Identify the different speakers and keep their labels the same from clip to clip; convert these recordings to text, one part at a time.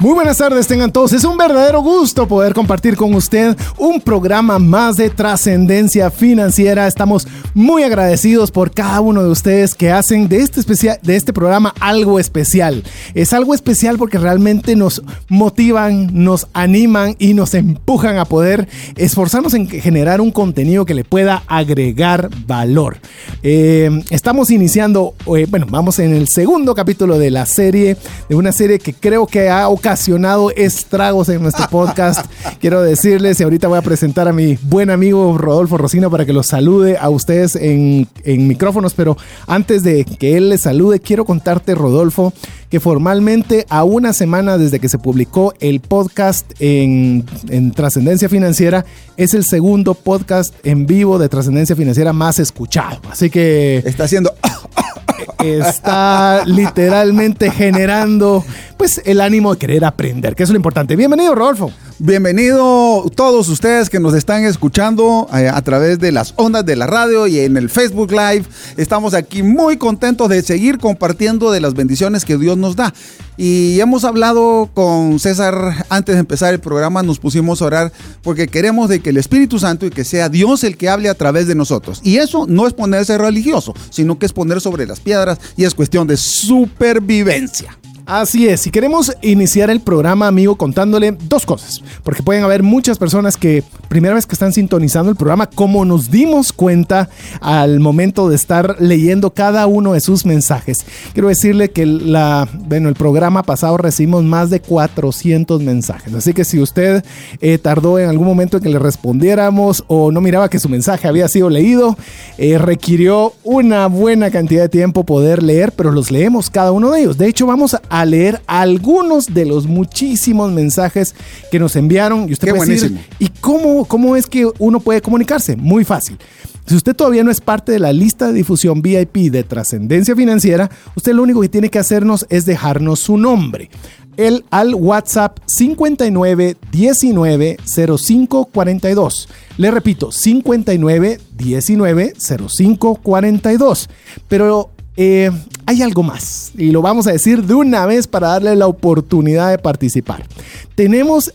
Speaker 1: Muy buenas tardes, tengan todos. Es un verdadero gusto poder compartir con usted un programa más de trascendencia financiera. Estamos muy agradecidos por cada uno de ustedes que hacen de este, especial, de este programa algo especial. Es algo especial porque realmente nos motivan, nos animan y nos empujan a poder esforzarnos en generar un contenido que le pueda agregar valor. Eh, estamos iniciando, eh, bueno, vamos en el segundo capítulo de la serie, de una serie que creo que ha ocasionado ocasionado estragos en nuestro podcast. Quiero decirles, y ahorita voy a presentar a mi buen amigo Rodolfo Rocino para que los salude a ustedes en, en micrófonos, pero antes de que él les salude, quiero contarte, Rodolfo, que formalmente a una semana desde que se publicó el podcast en, en Trascendencia Financiera, es el segundo podcast en vivo de Trascendencia Financiera más escuchado. Así que...
Speaker 2: Está haciendo
Speaker 1: está literalmente generando pues el ánimo de querer aprender, que es lo importante. Bienvenido, Rodolfo.
Speaker 2: Bienvenido todos ustedes que nos están escuchando eh, a través de las ondas de la radio y en el Facebook Live. Estamos aquí muy contentos de seguir compartiendo de las bendiciones que Dios nos da. Y hemos hablado con César antes de empezar el programa, nos pusimos a orar porque queremos de que el Espíritu Santo y que sea Dios el que hable a través de nosotros. Y eso no es ponerse religioso, sino que es poner sobre las piedras y es cuestión de supervivencia.
Speaker 1: Así es, si queremos iniciar el programa, amigo, contándole dos cosas, porque pueden haber muchas personas que primera vez que están sintonizando el programa, como nos dimos cuenta al momento de estar leyendo cada uno de sus mensajes. Quiero decirle que la, bueno, el programa pasado recibimos más de 400 mensajes, así que si usted eh, tardó en algún momento en que le respondiéramos o no miraba que su mensaje había sido leído, eh, requirió una buena cantidad de tiempo poder leer, pero los leemos cada uno de ellos. De hecho, vamos a leer algunos de los muchísimos mensajes que nos enviaron. Y usted
Speaker 2: Qué
Speaker 1: puede decir, ¿y cómo, cómo es que uno puede comunicarse? Muy fácil. Si usted todavía no es parte de la lista de difusión VIP de trascendencia financiera, usted lo único que tiene que hacernos es dejarnos su nombre. El al WhatsApp 59 19 05 42. Le repito, 59 19 05 42. Pero eh, hay algo más y lo vamos a decir de una vez para darle la oportunidad de participar. Tenemos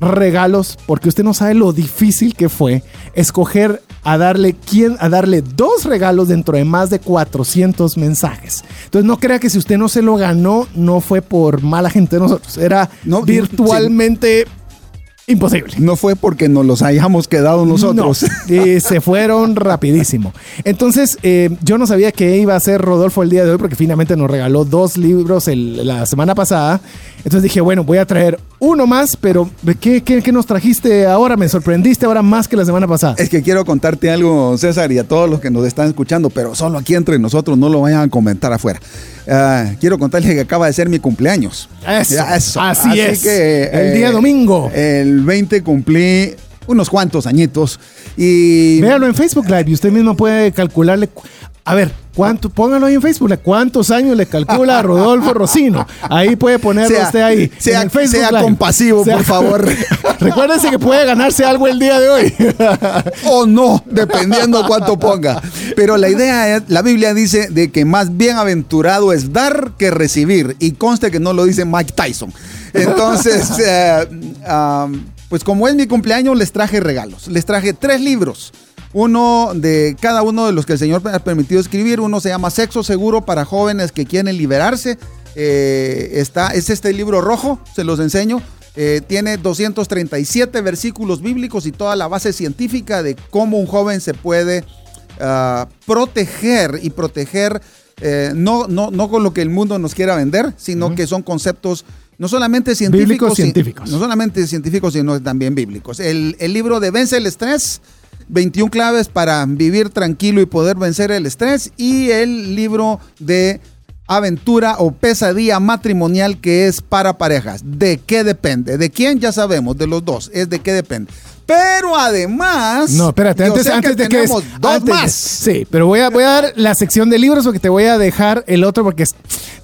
Speaker 1: regalos porque usted no sabe lo difícil que fue escoger a darle quién a darle dos regalos dentro de más de 400 mensajes. Entonces no crea que si usted no se lo ganó no fue por mala gente de nosotros, era
Speaker 2: No,
Speaker 1: virtualmente imposible.
Speaker 2: No fue porque nos los hayamos quedado nosotros.
Speaker 1: No, y se fueron rapidísimo. Entonces, eh, yo no sabía que iba a ser Rodolfo el día de hoy porque finalmente nos regaló dos libros el- la semana pasada. Entonces dije, bueno, voy a traer uno más, pero ¿qué, qué, qué nos trajiste ahora? Me sorprendiste ahora más que la semana pasada.
Speaker 2: Es que quiero contarte algo, César, y a todos los que nos están escuchando, pero solo aquí entre nosotros, no lo vayan a comentar afuera. Ah, quiero contarles que acaba de ser mi cumpleaños.
Speaker 1: Eso,
Speaker 2: Ya,
Speaker 1: así es.
Speaker 2: que,
Speaker 1: El día domingo.
Speaker 2: El 20 cumplí unos cuantos añitos. Y
Speaker 1: Véalo en Facebook Live y usted mismo puede calcularle. cu- A ver, ¿cuánto? Póngalo ahí en Facebook. ¿Cuántos años le calcula a Rodolfo Rocino? Ahí puede ponerlo
Speaker 2: Sea-
Speaker 1: usted ahí. en
Speaker 2: sea-
Speaker 1: el Facebook
Speaker 2: sea
Speaker 1: Live.
Speaker 2: compasivo, por favor.
Speaker 1: Recuérdese que puede ganarse algo el día de hoy.
Speaker 2: o no, dependiendo cuánto ponga. Pero la idea es, la Biblia dice de que más bienaventurado es dar que recibir. Y conste que no lo dice Mike Tyson. Entonces, eh, um, pues como es mi cumpleaños, les traje regalos. Les traje tres libros. Uno de cada uno de los que el Señor me ha permitido escribir. Uno se llama Sexo Seguro para jóvenes que quieren liberarse. Eh, está, es este libro rojo, se los enseño. Eh, tiene 237 versículos bíblicos y toda la base científica de cómo un joven se puede ah, proteger y proteger eh, no, no, no con lo que el mundo nos quiera vender, sino que son conceptos no solamente científicos,
Speaker 1: Bíblicos, científicos.
Speaker 2: no solamente científicos, sino también bíblicos. El, el libro de Vence el Estrés, 21 claves para vivir tranquilo y poder vencer el estrés, y el libro de aventura o pesadilla matrimonial que es para parejas. ¿De qué depende? ¿De quién? Ya sabemos, de los dos. Es de qué depende. Pero además.
Speaker 1: No, espérate, antes, antes
Speaker 2: que
Speaker 1: de que.
Speaker 2: tenemos dos
Speaker 1: antes
Speaker 2: más.
Speaker 1: sí, pero voy a, voy a dar la sección de libros porque te voy a dejar el otro porque es-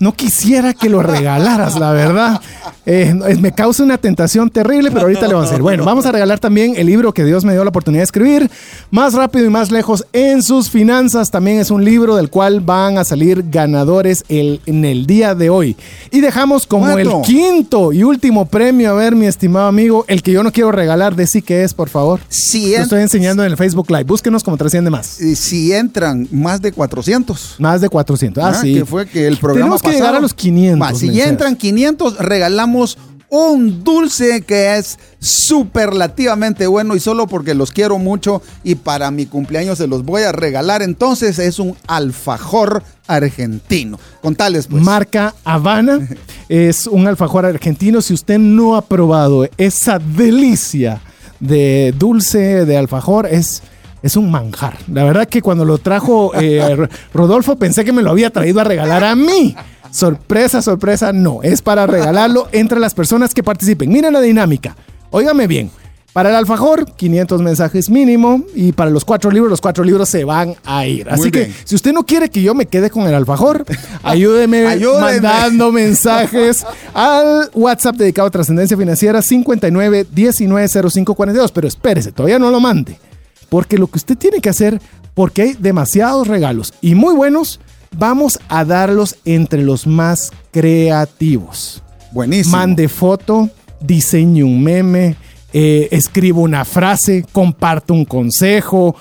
Speaker 1: no quisiera que lo regalaras, la verdad. Eh, me causa una tentación terrible, pero ahorita le vamos a hacer. Bueno, vamos a regalar también el libro que Dios me dio la oportunidad de escribir, Más rápido y más lejos en sus finanzas. También es un libro del cual van a salir ganadores el, en el día de hoy. Y dejamos como el quinto y último premio, a ver, mi estimado amigo, el que yo no quiero regalar, de sí que es, por favor.
Speaker 2: Si,
Speaker 1: estoy enseñando en el Facebook Live. Búsquenos como trasciende más.
Speaker 2: eh, si entran más de 400.
Speaker 1: Más de 400. Ah,
Speaker 2: Ah,
Speaker 1: sí.
Speaker 2: Que fue que el programa
Speaker 1: Tenemos que
Speaker 2: pasado-
Speaker 1: llegar a los 500.
Speaker 2: Va, si ya entran 500, regalamos un dulce que es superlativamente bueno y solo porque los quiero mucho y para mi cumpleaños se los voy a regalar. Entonces es un alfajor argentino. Contales pues.
Speaker 1: Marca Habana es un alfajor argentino. Si usted no ha probado esa delicia de dulce de alfajor, es, es un manjar. La verdad que cuando lo trajo eh, Rodolfo pensé que me lo había traído a regalar a mí. Sorpresa, sorpresa, no. Es para regalarlo entre las personas que participen. Miren la dinámica. Óigame bien. Para el alfajor, 500 mensajes mínimo. Y para los cuatro libros, los cuatro libros se van a ir. Así que si usted no quiere que yo me quede con el alfajor, ayúdeme,
Speaker 2: Ayúdeme.
Speaker 1: mandando mensajes al WhatsApp dedicado a trascendencia financiera 59 19 05 42. Pero espérese, todavía no lo mande. Porque lo que usted tiene que hacer, porque hay demasiados regalos y muy buenos, vamos a darlos entre los más creativos.
Speaker 2: Buenísimo.
Speaker 1: Mande foto, diseñe un meme, eh, escriba una frase, comparta un consejo,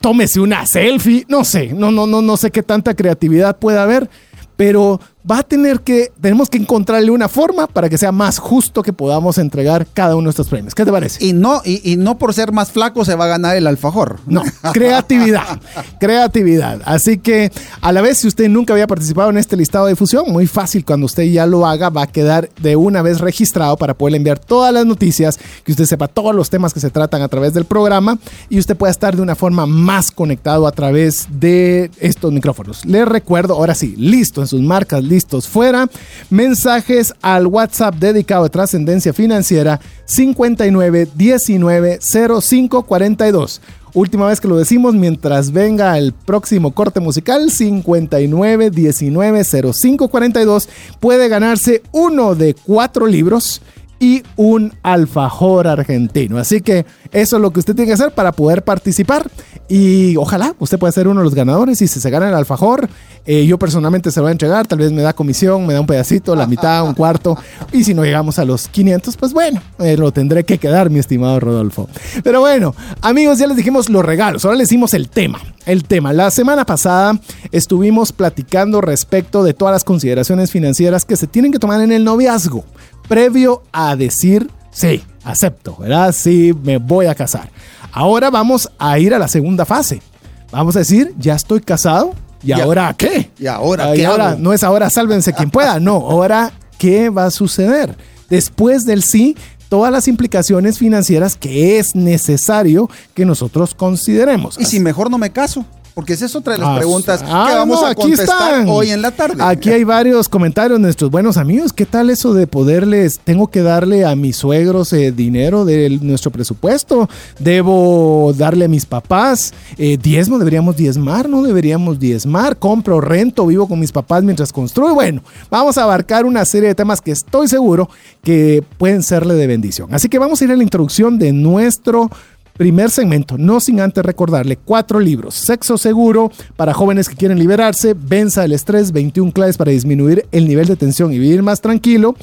Speaker 1: tómese una selfie, no sé, no, no, no, no sé qué tanta creatividad puede haber, pero va a tener que, tenemos que encontrarle una forma para que sea más justo que podamos entregar cada uno de estos premios. ¿Qué te parece?
Speaker 2: Y no, y, y no por ser más flaco se va a ganar el alfajor.
Speaker 1: No, creatividad, creatividad. Así que a la vez, si usted nunca había participado en este listado de difusión, muy fácil, cuando usted ya lo haga, va a quedar de una vez registrado para poder enviar todas las noticias, que usted sepa todos los temas que se tratan a través del programa y usted pueda estar de una forma más conectado a través de estos micrófonos. Les recuerdo, ahora sí, listo en sus marcas, listos fuera, mensajes al WhatsApp dedicado a trascendencia financiera 59 19 05 42. Última vez que lo decimos mientras venga el próximo corte musical 59 19 05 42 puede ganarse uno de cuatro libros y un alfajor argentino. Así que eso es lo que usted tiene que hacer para poder participar y ojalá usted pueda ser uno de los ganadores y si se gana el alfajor, eh, yo personalmente se lo voy a entregar, tal vez me da comisión, me da un pedacito, la mitad, un cuarto y si no llegamos a los 500, pues bueno, eh, lo tendré que quedar, mi estimado Rodolfo. Pero bueno, amigos, ya les dijimos los regalos, ahora les dimos el tema. El tema, la semana pasada estuvimos platicando respecto de todas las consideraciones financieras que se tienen que tomar en el noviazgo previo a decir, sí, acepto, ¿verdad? Sí, me voy a casar. Ahora vamos a ir a la segunda fase. Vamos a decir, ya estoy casado, ¿y
Speaker 2: Ya.
Speaker 1: ahora qué?
Speaker 2: ¿Y ahora
Speaker 1: Ah,
Speaker 2: qué
Speaker 1: ahora,
Speaker 2: hago?
Speaker 1: No es ahora sálvense quien pueda, no, ahora qué va a suceder. Después del sí, todas las implicaciones financieras que es necesario que nosotros consideremos.
Speaker 2: Y si mejor no me caso. Porque esa es otra de las
Speaker 1: Ah,
Speaker 2: preguntas
Speaker 1: ah,
Speaker 2: que vamos
Speaker 1: no,
Speaker 2: a contestar
Speaker 1: están.
Speaker 2: hoy en la tarde.
Speaker 1: Aquí hay varios comentarios de nuestros buenos amigos. ¿Qué tal eso de poderles, tengo que darle a mis suegros eh, dinero de nuestro presupuesto? ¿Debo darle a mis papás eh, diezmo? ¿Deberíamos diezmar? ¿No deberíamos diezmar? ¿Compro, rento, vivo con mis papás mientras construyo? Bueno, vamos a abarcar una serie de temas que estoy seguro que pueden serle de bendición. Así que vamos a ir a la introducción de nuestro Primer segmento, no sin antes recordarle cuatro libros. Sexo seguro para jóvenes que quieren liberarse, Venza el estrés, 21 claves para disminuir el nivel de tensión y vivir más tranquilo.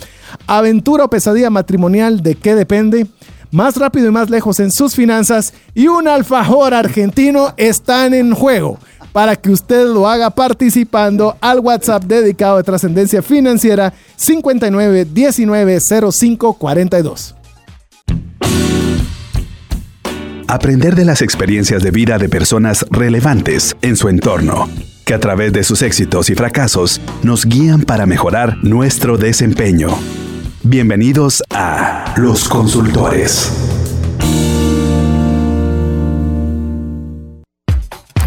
Speaker 1: Aventura o pesadilla matrimonial, ¿de qué depende? Más rápido y más lejos en sus finanzas y un alfajor argentino están en juego para que usted lo haga participando al WhatsApp dedicado a trascendencia financiera 59 19 05 42.
Speaker 3: Aprender de las experiencias de vida de personas relevantes en su entorno, que a través de sus éxitos y fracasos nos guían para mejorar nuestro desempeño. Bienvenidos a Los Consultores.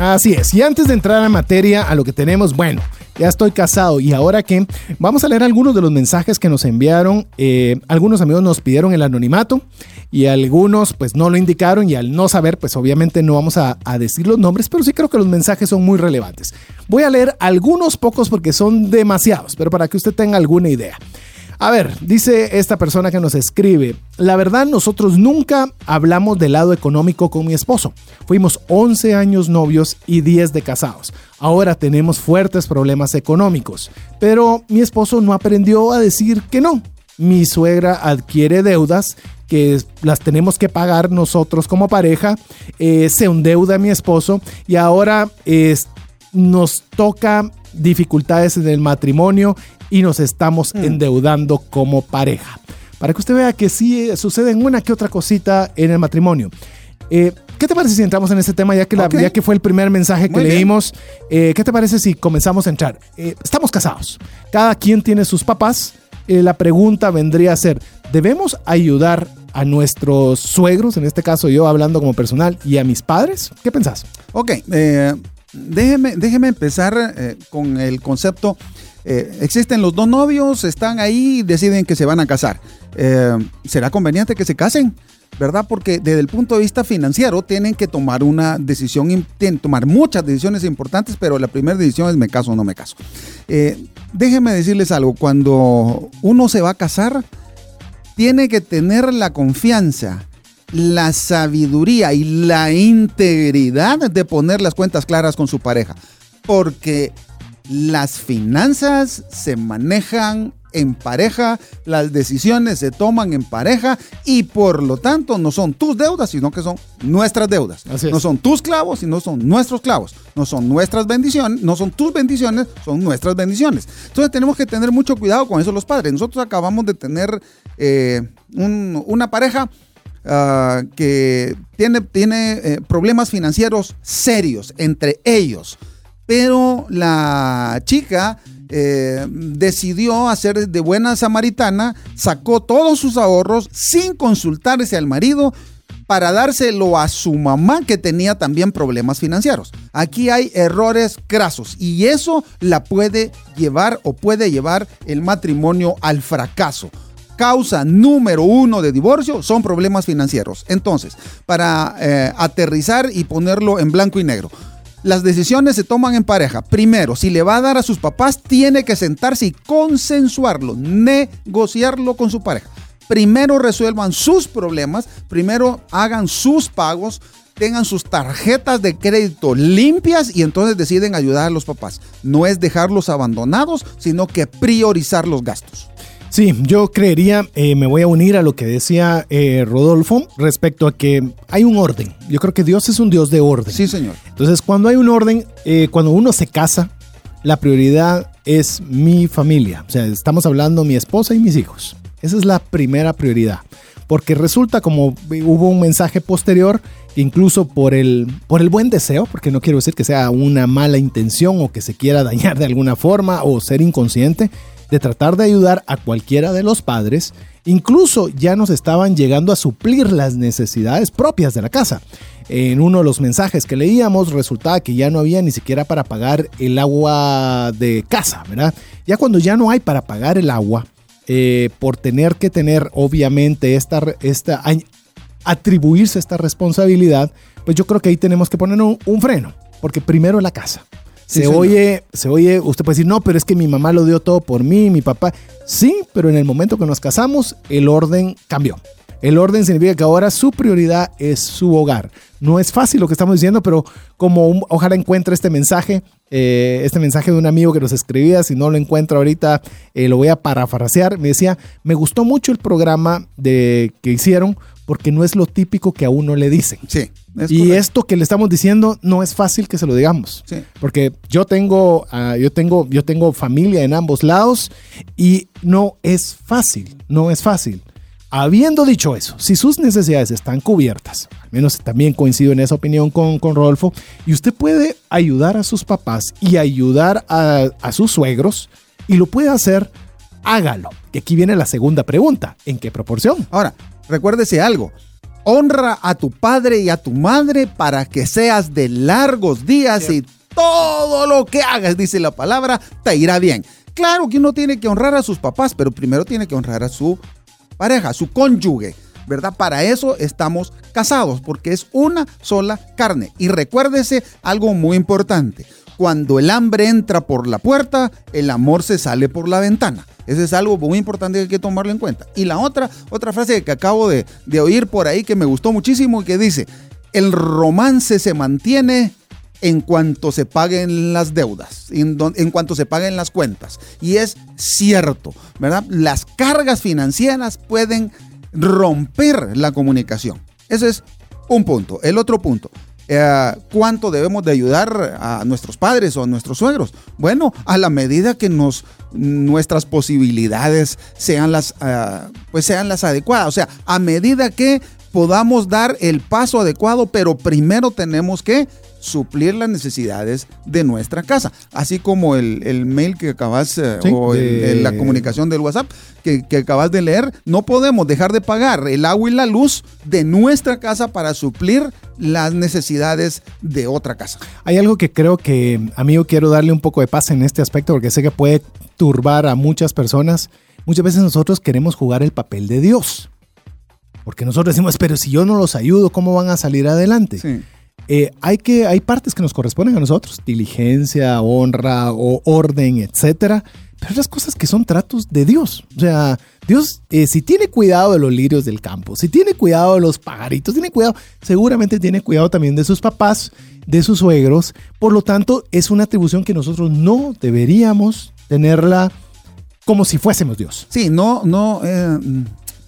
Speaker 1: Así es. Y antes de entrar a materia, a lo que tenemos, bueno, ya estoy casado y ahora qué. Vamos a leer algunos de los mensajes que nos enviaron. Eh, algunos amigos nos pidieron el anonimato y algunos pues no lo indicaron y al no saber pues obviamente no vamos a, a decir los nombres, pero sí creo que los mensajes son muy relevantes. Voy a leer algunos pocos porque son demasiados, pero para que usted tenga alguna idea. A ver, dice esta persona que nos escribe, la verdad nosotros nunca hablamos del lado económico con mi esposo. Fuimos 11 años novios y 10 de casados. Ahora tenemos fuertes problemas económicos, pero mi esposo no aprendió a decir que no. Mi suegra adquiere deudas que las tenemos que pagar nosotros como pareja, eh, se endeuda mi esposo y ahora nos toca dificultades en el matrimonio y nos estamos mm. endeudando como pareja. Para que usted vea que sí eh, sucede en una que otra cosita en el matrimonio. Eh, ¿Qué te parece si entramos en ese tema ya que, la, que fue el primer mensaje que leímos? Eh, ¿Qué te parece si comenzamos a entrar? estamos casados. Cada quien tiene sus papás. la pregunta vendría a ser, ¿debemos ayudar a nuestros suegros, en este caso yo hablando como personal, y a mis padres? ¿Qué pensás?
Speaker 2: Ok, déjeme, déjeme empezar con el concepto eh, existen los dos novios, están ahí deciden que se van a casar. Eh, ¿Será conveniente que se casen? ¿Verdad? Porque desde el punto de vista financiero tienen que tomar una decisión, tienen que tomar muchas decisiones importantes, pero la primera decisión es me caso o no me caso. Eh, déjenme decirles algo, cuando uno se va a casar, tiene que tener la confianza, la sabiduría y la integridad de poner las cuentas claras con su pareja. Porque las finanzas se manejan en pareja, las decisiones se toman en pareja y por lo tanto no son tus deudas, sino que son nuestras deudas. No son tus clavos, sino son nuestros clavos. No son nuestras bendiciones, no son tus bendiciones, son nuestras bendiciones. Entonces tenemos que tener mucho cuidado con eso los padres. Nosotros acabamos de tener eh, una pareja ah, que tiene, tiene eh, problemas financieros serios entre ellos pero la chica eh, decidió hacer de buena samaritana, sacó todos sus ahorros sin consultarse al marido para dárselo a su mamá que tenía también problemas financieros. Aquí hay errores crasos y eso la puede llevar o puede llevar el matrimonio al fracaso causa número uno de divorcio son problemas financieros. Entonces, para eh, aterrizar y ponerlo en blanco y negro, las decisiones se toman en pareja. Primero, si le va a dar a sus papás, tiene que sentarse y consensuarlo, negociarlo con su pareja. Primero resuelvan sus problemas, primero hagan sus pagos, tengan sus tarjetas de crédito limpias y entonces deciden ayudar a los papás. No es dejarlos abandonados, sino que priorizar los gastos.
Speaker 1: Sí, yo creería, eh, me voy a unir a lo que decía eh, Rodolfo respecto a que hay un orden. Yo creo que Dios es un Dios de orden.
Speaker 2: Sí, señor.
Speaker 1: Entonces, cuando hay un orden, eh, cuando uno se casa, la prioridad es mi familia. O sea, estamos hablando mi esposa y mis hijos. Esa es la primera prioridad. Porque resulta como hubo un mensaje posterior, incluso por el, por el buen deseo, porque no quiero decir que sea una mala intención o que se quiera dañar de alguna forma o ser inconsciente, de tratar de ayudar a cualquiera de los padres, incluso ya nos estaban llegando a suplir las necesidades propias de la casa. En uno de los mensajes que leíamos resultaba que ya no había ni siquiera para pagar el agua de casa, ¿verdad? Ya cuando ya no hay para pagar el agua, eh, por tener que tener obviamente esta, esta, atribuirse esta responsabilidad, pues yo creo que ahí tenemos que poner un freno, porque primero la casa se oye, se oye, usted puede decir, no, pero es que mi mamá lo dio todo por mí, mi papá. Sí, pero en el momento que nos casamos, el orden cambió. El orden significa que ahora su prioridad es su hogar. No es fácil lo que estamos diciendo, pero como ojalá encuentre este mensaje, eh, este mensaje de un amigo que nos escribía, si no lo encuentro ahorita, eh, lo voy a parafrasear. Me decía, me gustó mucho el programa de, que hicieron porque no es lo típico que a uno le dicen.
Speaker 2: Sí.
Speaker 1: Y esto que le estamos diciendo no es fácil que se lo digamos.
Speaker 2: Sí.
Speaker 1: Porque yo tengo, uh, yo, tengo, yo tengo familia en ambos lados y no es fácil, no es fácil. Habiendo dicho eso, si sus necesidades están cubiertas, al menos también coincido en esa opinión con, con Rodolfo, y usted puede ayudar a sus papás y ayudar a, a sus suegros, y lo puede hacer, hágalo. Que aquí viene la segunda pregunta, ¿en qué proporción?
Speaker 2: Ahora, recuérdese algo. Honra a tu padre y a tu madre para que seas de largos días y todo lo que hagas, dice la palabra, te irá bien. Claro que uno tiene que honrar a sus papás, pero primero tiene que honrar a su pareja, a su cónyuge. ¿verdad? Para eso estamos casados, porque es una sola carne. Y recuérdese algo muy importante. Cuando el hambre entra por la puerta, el amor se sale por la ventana. Eso es algo muy importante que hay que tomarlo en cuenta. Y la otra, otra frase que acabo de, oír por ahí que me gustó muchísimo y que dice, el romance se mantiene en cuanto se paguen las deudas, en, en, cuanto se paguen las cuentas. Y es cierto, ¿verdad? Las cargas financieras pueden romper la comunicación. Ese es un punto. El otro punto, eh, ¿cuánto debemos de ayudar a nuestros padres o a nuestros suegros? Bueno, a la medida que nos, nuestras posibilidades sean las, uh, pues sean las adecuadas. O sea, a medida que podamos dar el paso adecuado, pero primero tenemos que suplir las necesidades de nuestra casa. Así como el, el mail que acabas, eh, sí, o el, la comunicación del WhatsApp que, que, acabas de leer, no podemos dejar de pagar el agua y la luz de nuestra casa para suplir las necesidades de otra casa.
Speaker 1: Hay algo que creo que, amigo, quiero darle un poco de paz en este aspecto porque sé que puede turbar a muchas personas. Muchas veces nosotros queremos jugar el papel de Dios. Porque nosotros decimos, pero si yo no los ayudo, ¿cómo van a salir adelante? Sí. Eh, hay, que, hay partes que nos corresponden a nosotros, diligencia, honra o orden, etcétera, pero otras cosas que son tratos de Dios. O sea, Dios, eh, si tiene cuidado de los lirios del campo, si tiene cuidado de los pajaritos, tiene cuidado, seguramente tiene cuidado también de sus papás, de sus suegros. Por lo tanto, es una atribución que nosotros no deberíamos tenerla como si fuésemos Dios.
Speaker 2: Sí, no, no. Eh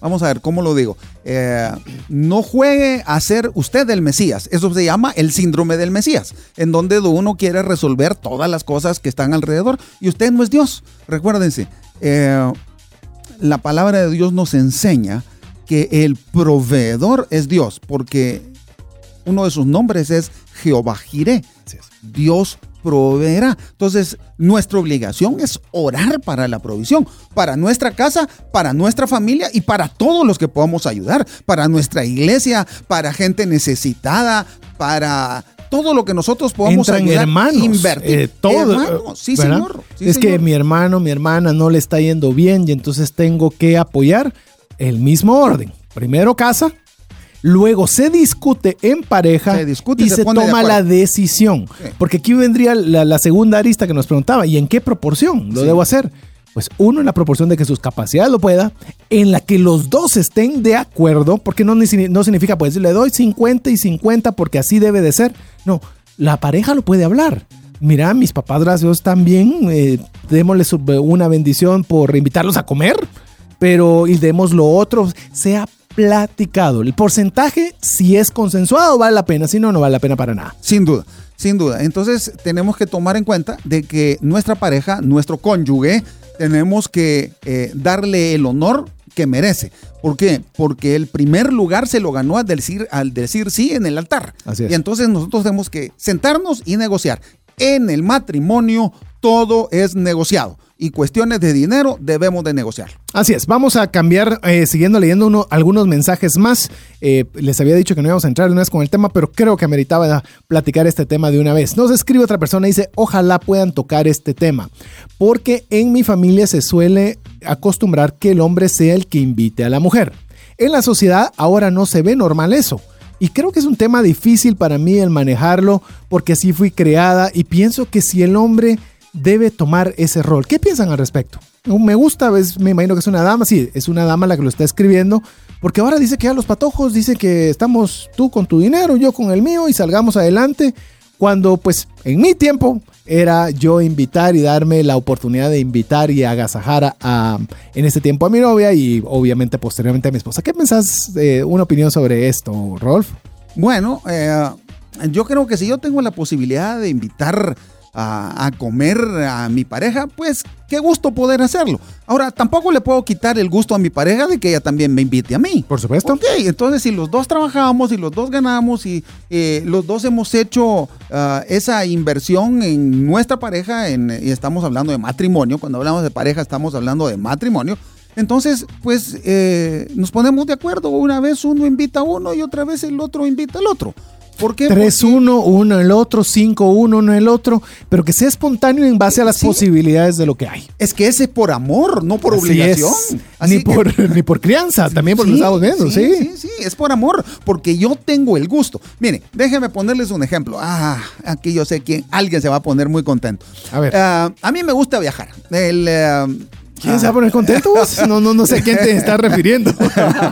Speaker 2: vamos a ver, ¿cómo lo digo? Eh, no juegue a ser usted el Mesías. Eso se llama el síndrome del Mesías, en donde uno quiere resolver todas las cosas que están alrededor y usted no es Dios. Recuérdense, eh, la palabra de Dios nos enseña que el proveedor es Dios, porque uno de sus nombres es Jehová Jireh. Dios proveerá. Entonces, nuestra obligación es orar para la provisión, para nuestra casa, para nuestra familia y para todos los que podamos ayudar, para nuestra iglesia, para gente necesitada, para todo lo que nosotros podamos
Speaker 1: Entran
Speaker 2: ayudar,
Speaker 1: hermanos,
Speaker 2: invertir.
Speaker 1: Eh, todo,
Speaker 2: hermanos, sí, señor. Sí,
Speaker 1: es
Speaker 2: señor.
Speaker 1: que mi hermano, mi hermana no le está yendo bien y entonces tengo que apoyar el mismo orden. Primero casa, Luego se discute en pareja
Speaker 2: Se discute
Speaker 1: y
Speaker 2: y se
Speaker 1: se,
Speaker 2: pone de
Speaker 1: toma la decisión.
Speaker 2: Sí.
Speaker 1: Porque aquí vendría la, la segunda arista que nos preguntaba, ¿y en qué proporción lo
Speaker 2: Sí.
Speaker 1: debo hacer? Pues uno en la proporción de que sus capacidades lo pueda, en la que los dos estén de acuerdo, porque no, no significa pues le doy 50 y 50 porque así debe de ser. No, la pareja lo puede hablar. Mira, mis papás, gracias también, eh, démosles una bendición por invitarlos a comer, pero y demos lo otro, sea platicado. El porcentaje, si es consensuado, vale la pena, si no, no vale la pena para nada.
Speaker 2: Sin duda, sin duda. Entonces tenemos que tomar en cuenta de que nuestra pareja, nuestro cónyuge, tenemos que eh, darle el honor que merece. ¿Por qué? Porque el primer lugar se lo ganó al decir, al decir sí en el altar.
Speaker 1: Así es.
Speaker 2: Y entonces nosotros tenemos que sentarnos y negociar. En el matrimonio todo es negociado y cuestiones de dinero debemos de negociar.
Speaker 1: Así es, vamos a cambiar, eh, siguiendo leyendo uno- algunos mensajes más. Eh, les había dicho que no íbamos a entrar una vez con el tema, pero creo que ameritaba platicar este tema de una vez. Nos escribe otra persona y dice, ojalá puedan tocar este tema, porque en mi familia se suele acostumbrar que el hombre sea el que invite a la mujer. En la sociedad ahora no se ve normal eso. Y creo que es un tema difícil para mí el manejarlo, porque así fui creada y pienso que si el hombre debe tomar ese rol. ¿Qué piensan al respecto? Me gusta, es- me imagino que es una dama, sí, es una dama la que lo está escribiendo, porque ahora dice que ya los patojos, dice que estamos tú con tu dinero, yo con el mío y salgamos adelante, cuando pues en mi tiempo era yo invitar y darme la oportunidad de invitar y agasajar a, a- en ese tiempo a mi novia y obviamente posteriormente a mi esposa. ¿Qué pensás de una opinión sobre esto, Rolf?
Speaker 2: Bueno, eh, yo creo que si yo tengo la posibilidad de invitar a, a comer a mi pareja, pues qué gusto poder hacerlo. Ahora, tampoco le puedo quitar el gusto a mi pareja de que ella también me invite a mí.
Speaker 1: Por supuesto.
Speaker 2: Ok, entonces si los dos trabajamos y los dos ganamos y eh, los dos hemos hecho ah, esa inversión en nuestra pareja, en- y estamos hablando de matrimonio, cuando hablamos de pareja estamos hablando de matrimonio, entonces pues eh, nos ponemos de acuerdo, una vez uno invita a uno y otra vez el otro invita al otro. ¿Por qué?
Speaker 1: 3-1, uno el otro, 5-1, uno el otro, pero que sea espontáneo en base a las
Speaker 2: Sí.
Speaker 1: posibilidades de lo que hay.
Speaker 2: Es que ese es por amor, no por
Speaker 1: Así
Speaker 2: obligación. Así
Speaker 1: Ni,
Speaker 2: que-
Speaker 1: por, ni por crianza, también porque lo
Speaker 2: Sí,
Speaker 1: estamos viendo, sí.
Speaker 2: Sí, sí, es por amor, porque yo tengo el gusto. Mire, déjenme ponerles un ejemplo. Ah, aquí yo sé que alguien se va a poner muy contento.
Speaker 1: A ver.
Speaker 2: Ah, a mí me gusta viajar. El, ah,
Speaker 1: ¿Quién se va a poner contento? vos? No, no, no sé a quién te estás refiriendo.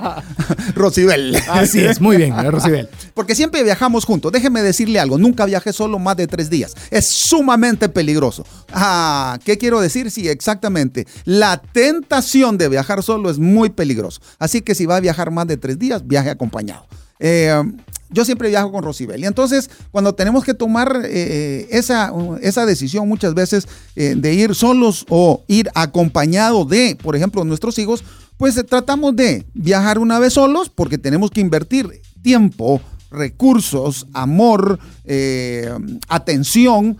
Speaker 2: Rocibel.
Speaker 1: Así es, muy bien, Rosibel.
Speaker 2: Porque siempre viajamos juntos. Déjeme decirle algo, nunca viajé solo más de tres días. Es sumamente peligroso. Ah, ¿qué quiero decir? Sí, exactamente. La tentación de viajar solo es muy peligroso. Así que si va a viajar más de tres días, viaje acompañado. Eh, yo siempre viajo con Rosibel. Y entonces, cuando tenemos que tomar eh, esa, esa decisión muchas veces eh, de ir solos o ir acompañado de, por ejemplo, nuestros hijos, pues eh, tratamos de viajar una vez solos porque tenemos que invertir tiempo, recursos, amor, eh, atención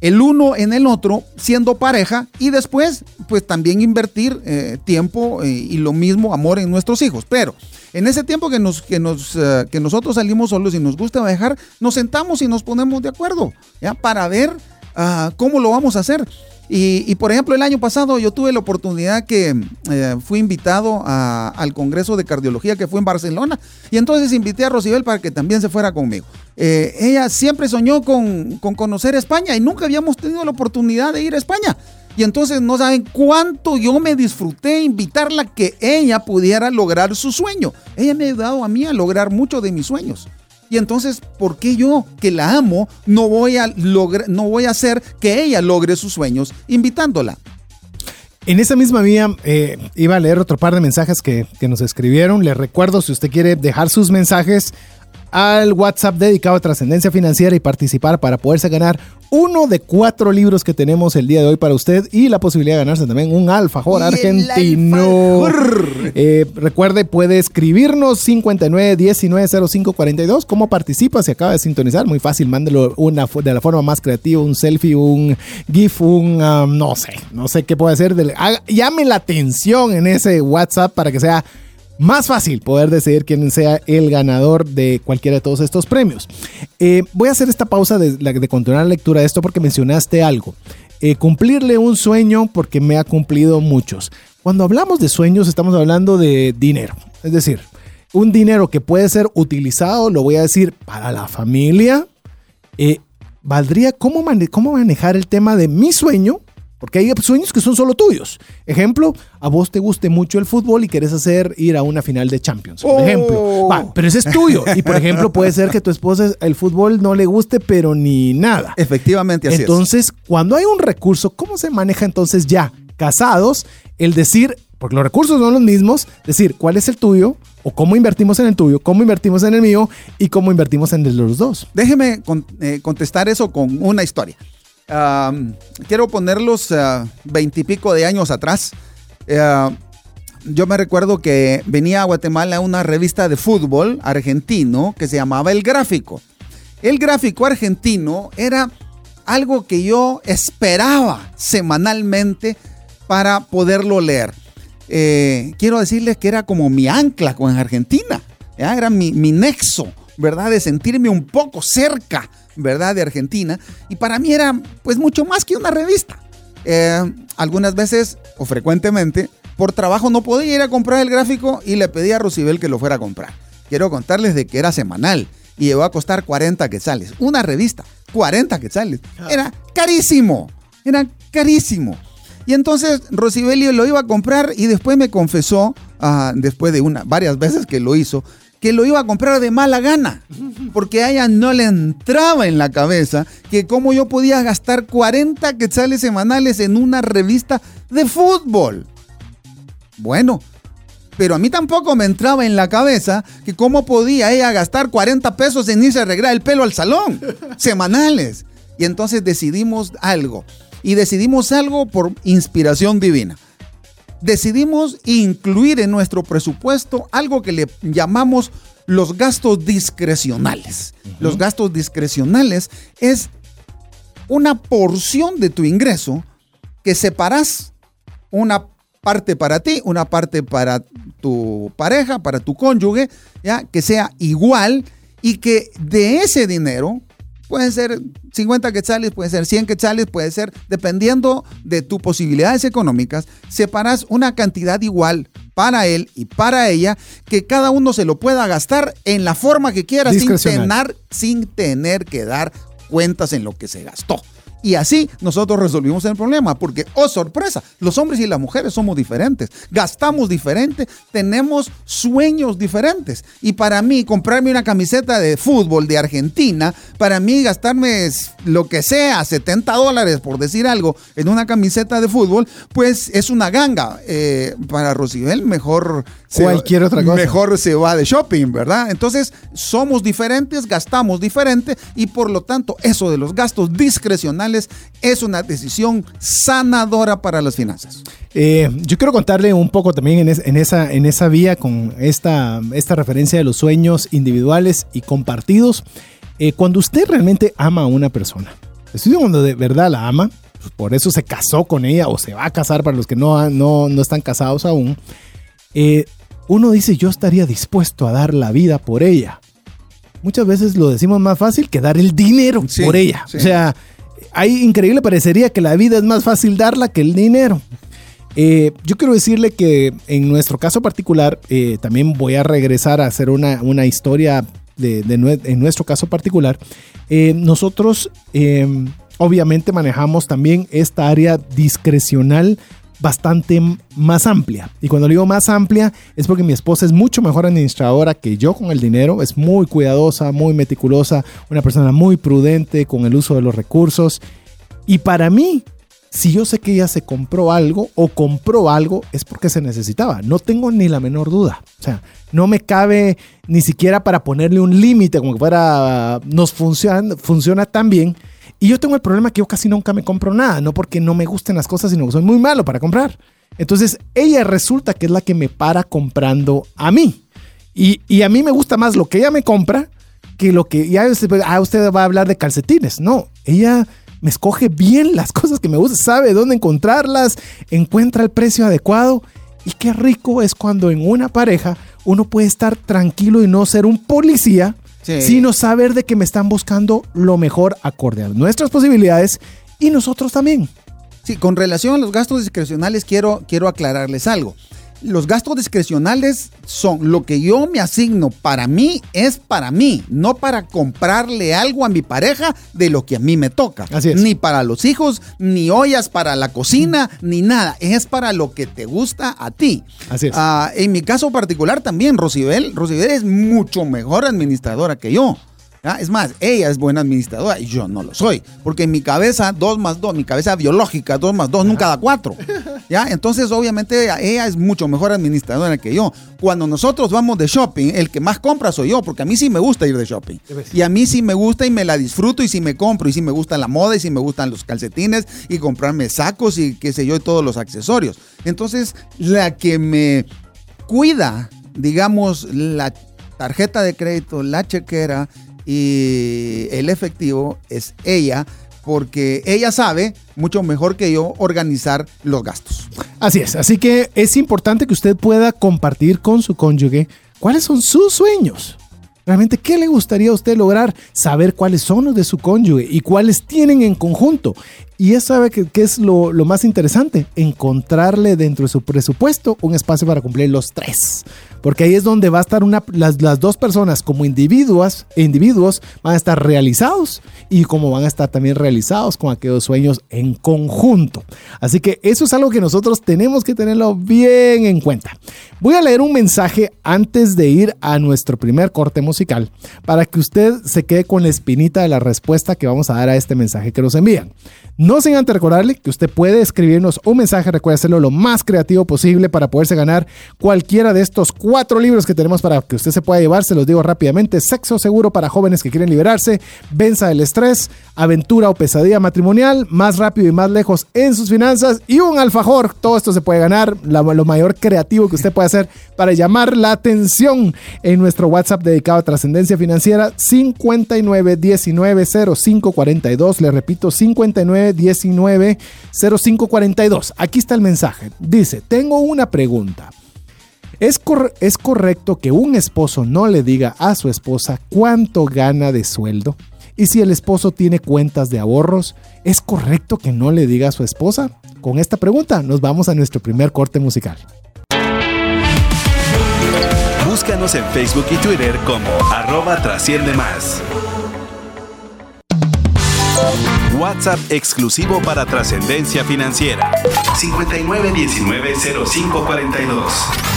Speaker 2: el uno en el otro siendo pareja y después pues también invertir eh, tiempo eh, y lo mismo amor en nuestros hijos. Pero en ese tiempo que, nos, que, nos, eh, que nosotros salimos solos y nos gusta viajar, nos sentamos y nos ponemos de acuerdo ¿ya? para ver ah, cómo lo vamos a hacer. Y, y, por ejemplo, el año pasado yo tuve la oportunidad que eh, fui invitado a- al Congreso de Cardiología que fue en Barcelona. Y entonces invité a Rosibel para que también se fuera conmigo. Eh, ella siempre soñó con, con conocer España y nunca habíamos tenido la oportunidad de ir a España. Y entonces no saben cuánto yo me disfruté invitarla a que ella pudiera lograr su sueño. Ella me ha ayudado a mí a lograr muchos de mis sueños. Y entonces, ¿por qué yo, que la amo, no voy a lograr, no voy a hacer que ella logre sus sueños invitándola?
Speaker 1: En esa misma vía eh, iba a leer otro par de mensajes que, que nos escribieron. Les recuerdo, si usted quiere dejar sus mensajes al WhatsApp dedicado a trascendencia financiera y participar para poderse ganar uno de cuatro libros que tenemos el día de hoy para usted y la posibilidad de ganarse también un alfajor
Speaker 2: Y
Speaker 1: argentino.
Speaker 2: alfajor.
Speaker 1: Eh, recuerde, puede escribirnos 59 19 05 42. ¿Cómo participa? Se acaba de sintonizar. Muy fácil, mándelo una, de la forma más creativa: un selfie, un GIF, un um, no sé, no sé qué puede hacer. Llame la atención en ese WhatsApp para que sea más fácil poder decidir quién sea el ganador de cualquiera de todos estos premios. Eh, voy a hacer esta pausa de, de continuar la lectura de esto porque mencionaste algo. Eh, cumplirle un sueño porque me ha cumplido muchos. Cuando hablamos de sueños estamos hablando de dinero. Es decir, un dinero que puede ser utilizado, lo voy a decir, para la familia. Eh, ¿Valdría cómo, cómo manejar el tema de mi sueño? Porque hay sueños que son solo tuyos. Ejemplo, a vos te guste mucho el fútbol y querés hacer ir a una final de Champions. Por
Speaker 2: Oh.
Speaker 1: ejemplo. Va, pero ese es tuyo. Y por ejemplo, puede ser que tu esposa el fútbol no le guste, pero ni nada.
Speaker 2: Efectivamente, así
Speaker 1: Entonces, cuando hay un recurso, ¿cómo se maneja entonces ya casados el decir, porque los recursos son los mismos, decir cuál es el tuyo o cómo invertimos en el tuyo, cómo invertimos en el mío y cómo invertimos en el de los dos?
Speaker 2: Déjeme con- eh, contestar eso con una historia. Quiero ponerlos veintipico de años atrás. Eh, yo me recuerdo que venía a Guatemala una revista de fútbol argentino que se llamaba El Gráfico. El Gráfico argentino era algo que yo esperaba semanalmente para poderlo leer. Eh, quiero decirles que era como mi ancla con Argentina. Era mi, mi nexo, ¿verdad? De sentirme un poco cerca, ¿verdad? De Argentina. Y para mí era pues mucho más que una revista. Eh, algunas veces o frecuentemente por trabajo no podía ir a comprar el gráfico y le pedí a Rosibel que lo fuera a comprar. Quiero contarles de que era semanal y llegó a costar 40 quetzales. Una revista, 40 quetzales. Era carísimo, era carísimo. Y entonces Rosibelio lo iba a comprar y después me confesó, ah, después de una, varias veces que lo hizo, que lo iba a comprar de mala gana, porque a ella no le entraba en la cabeza que cómo yo podía gastar 40 quetzales semanales en una revista de fútbol. Bueno, pero a mí tampoco me entraba en la cabeza que cómo podía ella gastar 40 pesos en irse a arreglar el pelo al salón, semanales. Y entonces decidimos algo. Y decidimos algo por inspiración divina. Decidimos incluir en nuestro presupuesto algo que le llamamos los gastos discrecionales. Los gastos discrecionales es una porción de tu ingreso que separas una parte para ti, una parte para tu pareja, para tu cónyuge, ya que sea igual y que de ese dinero Pueden ser 50 quetzales, puede ser 100 quetzales, puede ser, dependiendo de tus posibilidades económicas, separas una cantidad igual para él y para ella, que cada uno se lo pueda gastar en la forma que quiera, sin tener, sin tener que dar cuentas en lo que se gastó. Y así nosotros resolvimos el problema, porque, oh sorpresa, los hombres y las mujeres somos diferentes, gastamos diferente, tenemos sueños diferentes. Y para mí, comprarme una camiseta de fútbol de Argentina, para mí gastarme lo que sea, 70 dólares por decir algo, en una camiseta de fútbol, pues es una ganga. Eh, para Rosibel, mejor
Speaker 1: cualquier otra cosa.
Speaker 2: Mejor se va de shopping, ¿verdad? Entonces, somos diferentes, gastamos diferente y por lo tanto, eso de los gastos discrecionales es una decisión sanadora para las finanzas.
Speaker 1: Eh, yo quiero contarle un poco también en, esa, en esa vía con esta, esta referencia de los sueños individuales y compartidos. Eh, cuando usted realmente ama a una persona, estoy cuando de verdad la ama, pues por eso se casó con ella o se va a casar para los que no, no, no están casados aún. Eh, uno dice yo estaría dispuesto a dar la vida por ella. Muchas veces lo decimos más fácil que dar el dinero por ella. O sea, hay increíble parecería que la vida es más fácil darla que el dinero. Eh, yo quiero decirle que en nuestro caso particular, eh, también voy a regresar a hacer una, una historia de, en nuestro caso particular. Eh, nosotros obviamente manejamos también esta área discrecional bastante más amplia. Y cuando digo más amplia es porque mi esposa es mucho mejor administradora que yo con el dinero, es muy cuidadosa, muy meticulosa, una persona muy prudente con el uso de los recursos. Y para mí, si yo sé que ella se compró algo o compró algo, es porque se necesitaba. No tengo ni la menor duda. O sea, no me cabe ni siquiera para ponerle un límite como que fuera, nos funciona, funciona tan bien y yo tengo el problema que yo casi nunca me compro nada, no porque no me gusten las cosas, sino que soy muy malo para comprar. Entonces, ella resulta que es la que me para comprando a mí. Y, a mí me gusta más lo que ella me compra que lo que ya ah, usted va a hablar de calcetines. No, ella me escoge bien las cosas que me gustan, sabe dónde encontrarlas, encuentra el precio adecuado. Y qué rico es cuando en una pareja uno puede estar tranquilo y no ser un policía sino saber de que me están buscando lo mejor acorde a nuestras posibilidades y nosotros también.
Speaker 2: Sí, con relación a los gastos discrecionales quiero, quiero aclararles algo los gastos discrecionales son lo que yo me asigno para mí es para mí, no para comprarle algo a mi pareja de lo que a mí me toca.
Speaker 1: Así es.
Speaker 2: Ni para los hijos, ni ollas para la cocina, ni nada. Es para lo que te gusta a ti.
Speaker 1: Así es.
Speaker 2: Ah, en mi caso particular también, Rosibel, Rosibel es mucho mejor administradora que yo. Es más, ella es buena administradora y yo no lo soy. Porque en mi cabeza, dos más dos, mi cabeza biológica, dos más dos nunca da cuatro. ¿Ya? Entonces, obviamente, ella, es mucho mejor administradora que yo. Cuando nosotros vamos de shopping, el que más compra soy yo, porque a mí sí me gusta ir de shopping. Y a mí sí me gusta y me la disfruto y sí me compro. Y sí me gusta la moda y sí me gustan los calcetines y comprarme sacos y qué sé yo, y todos los accesorios. Entonces, la que me cuida, digamos, la tarjeta de crédito, la chequera, y el efectivo es ella porque ella sabe mucho mejor que yo organizar los gastos.
Speaker 1: Así es, así que es importante que usted pueda compartir con su cónyuge cuáles son sus sueños. Realmente, ¿qué le gustaría a usted lograr? Saber cuáles son los de su cónyuge y cuáles tienen en conjunto. Y ya sabe que, es lo, lo, más interesante, encontrarle dentro de su presupuesto un espacio para cumplir los tres. Porque ahí es donde va a estar una, las, las dos personas como individuos, individuos van a estar realizados y como van a estar también realizados con aquellos sueños en conjunto. Así que eso es algo que nosotros tenemos que tenerlo bien en cuenta. Voy a leer un mensaje antes de ir a nuestro primer corte musical para que usted se quede con la espinita de la respuesta que vamos a dar a este mensaje que nos envían. No sin antes recordarle que usted puede escribirnos un mensaje, recuerde hacerlo lo más creativo posible para poderse ganar cualquiera de estos cuatro libros que tenemos para que usted se pueda llevar. Se los digo rápidamente: Sexo seguro para jóvenes que quieren liberarse, Venza el estrés, Aventura o pesadilla matrimonial, Más rápido y más lejos en sus finanzas y un alfajor. Todo esto se puede ganar, lo mayor creativo que usted puede hacer para llamar la atención en nuestro WhatsApp dedicado a trascendencia financiera 59190542. Le repito, 59 19 0542. Aquí está el mensaje. Dice, tengo una pregunta. ¿Es, ¿Es correcto que un esposo no le diga a su esposa cuánto gana de sueldo? Y si el esposo tiene cuentas de ahorros, ¿es correcto que no le diga a su esposa? Con esta pregunta nos vamos a nuestro primer corte musical.
Speaker 3: Búscanos en Facebook y Twitter como arroba trasciende más. WhatsApp exclusivo para trascendencia financiera. 59190542.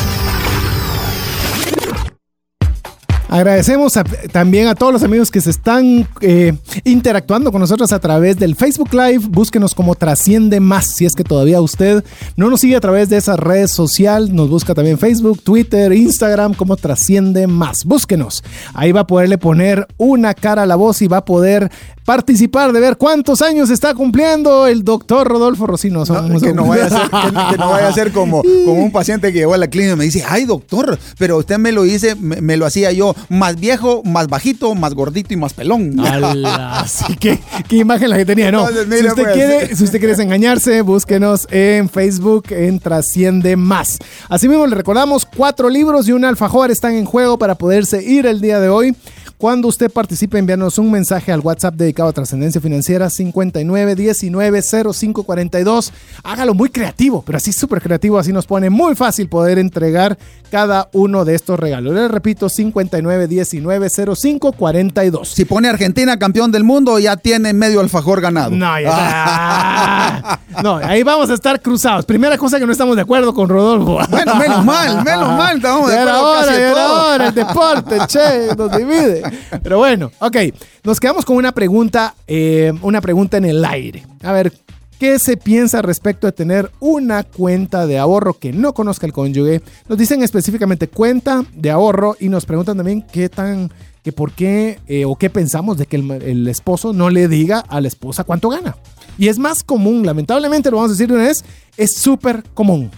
Speaker 1: Agradecemos también a todos los amigos que se están eh, interactuando con nosotros a través del Facebook Live. Búsquenos como Trasciende Más. Si es que todavía usted no nos sigue a través de esa red social, nos busca también Facebook, Twitter, Instagram como Trasciende Más. Búsquenos. Ahí va a poderle poner una cara a la voz y va a poder participar de ver cuántos años está cumpliendo el doctor Rodolfo Rocino.
Speaker 2: que, no vaya a ser, como, como un paciente que llegó a la clínica y me dice, ay doctor, pero usted me lo dice, me, lo hacía yo más viejo, más bajito, más gordito y más pelón.
Speaker 1: Así que, qué imagen la que tenía. No, si, usted pues. quiere, si usted quiere engañarse, búsquenos en Facebook en Trasciende Más. Asimismo, le recordamos, cuatro libros y un alfajor están en juego para poderse ir el día de hoy. Cuando usted participe, enviarnos un mensaje al WhatsApp dedicado a Trascendencia Financiera 59190542. Hágalo muy creativo, pero así súper creativo, así nos pone muy fácil poder entregar cada uno de estos regalos. Le repito, 59190542.
Speaker 2: Si pone Argentina campeón del mundo, ya tiene medio alfajor ganado.
Speaker 1: No, ya No, ahí vamos a estar cruzados. Primera cosa que no estamos de acuerdo con Rodolfo.
Speaker 2: Bueno, menos mal, menos mal, estamos de acuerdo.
Speaker 1: Ahora, ahora, el deporte, che, nos divide. Pero bueno, ok. Nos quedamos con una pregunta, eh, una pregunta en el aire. A ver, ¿qué se piensa respecto de tener una cuenta de ahorro que no conozca el cónyuge? Nos dicen específicamente cuenta de ahorro y nos preguntan también qué tan, que por qué eh, o qué pensamos de que el, el esposo no le diga a la esposa cuánto gana. Y es más común, lamentablemente lo vamos a decir de una vez, es súper común.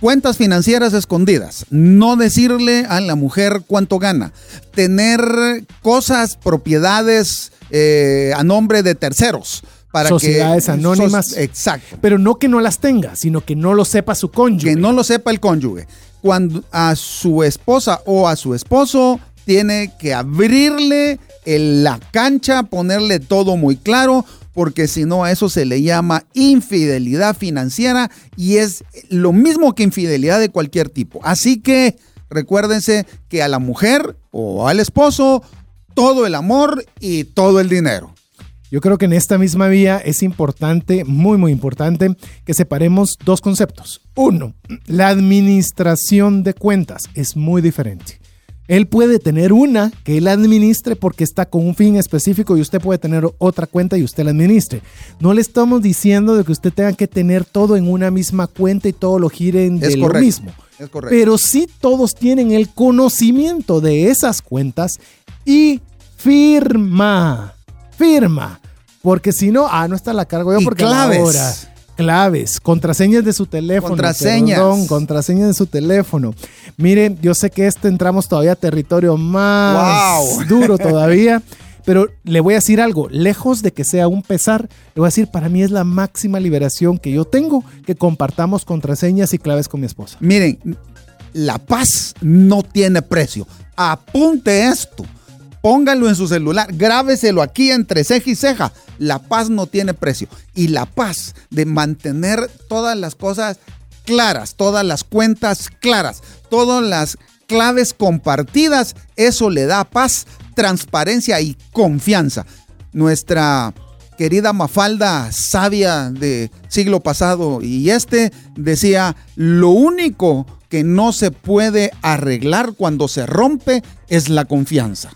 Speaker 2: Cuentas financieras escondidas. No decirle a la mujer cuánto gana. Tener cosas, propiedades eh, a nombre de terceros.
Speaker 1: Para Sociedades anónimas.
Speaker 2: exacto.
Speaker 1: Pero no que no las tenga, sino que no lo sepa su cónyuge.
Speaker 2: Que no lo sepa el cónyuge. Cuando a su esposa o a su esposo tiene que abrirle la cancha, ponerle todo muy claro, porque si no a eso se le llama infidelidad financiera y es lo mismo que infidelidad de cualquier tipo. Así que recuérdense que a la mujer o al esposo todo el amor y todo el dinero.
Speaker 1: Yo creo que en esta misma vía es importante, muy muy importante, que separemos dos conceptos. Uno, la administración de cuentas es muy diferente. Él puede tener una que él administre porque está con un fin específico y usted puede tener otra cuenta y usted la administre. No le estamos diciendo de que usted tenga que tener todo en una misma cuenta y todo lo giren de lo mismo.
Speaker 2: Es correcto.
Speaker 1: Pero sí todos tienen el conocimiento de esas cuentas y firma, firma. Porque si no, ah, no está la cargo yo porque
Speaker 2: claves.
Speaker 1: ahora claves, contraseñas de su teléfono.
Speaker 2: Contraseñas.
Speaker 1: Perdón, contraseñas de su teléfono. Miren, yo sé que este entramos todavía a territorio más duro todavía. Pero le voy a decir algo, lejos de que sea un pesar, le voy a decir, para mí es la máxima liberación que yo tengo, que compartamos contraseñas y claves con mi esposa.
Speaker 2: Miren, la paz no tiene precio. Apunte esto póngalo en su celular, grábeselo aquí entre ceja y ceja. La paz no tiene precio. Y la paz de mantener todas las cosas claras, todas las cuentas claras, todas las claves compartidas, eso le da paz, transparencia y confianza. Nuestra querida Mafalda, sabia de siglo pasado y este, decía, lo único que no se puede arreglar cuando se rompe es la confianza.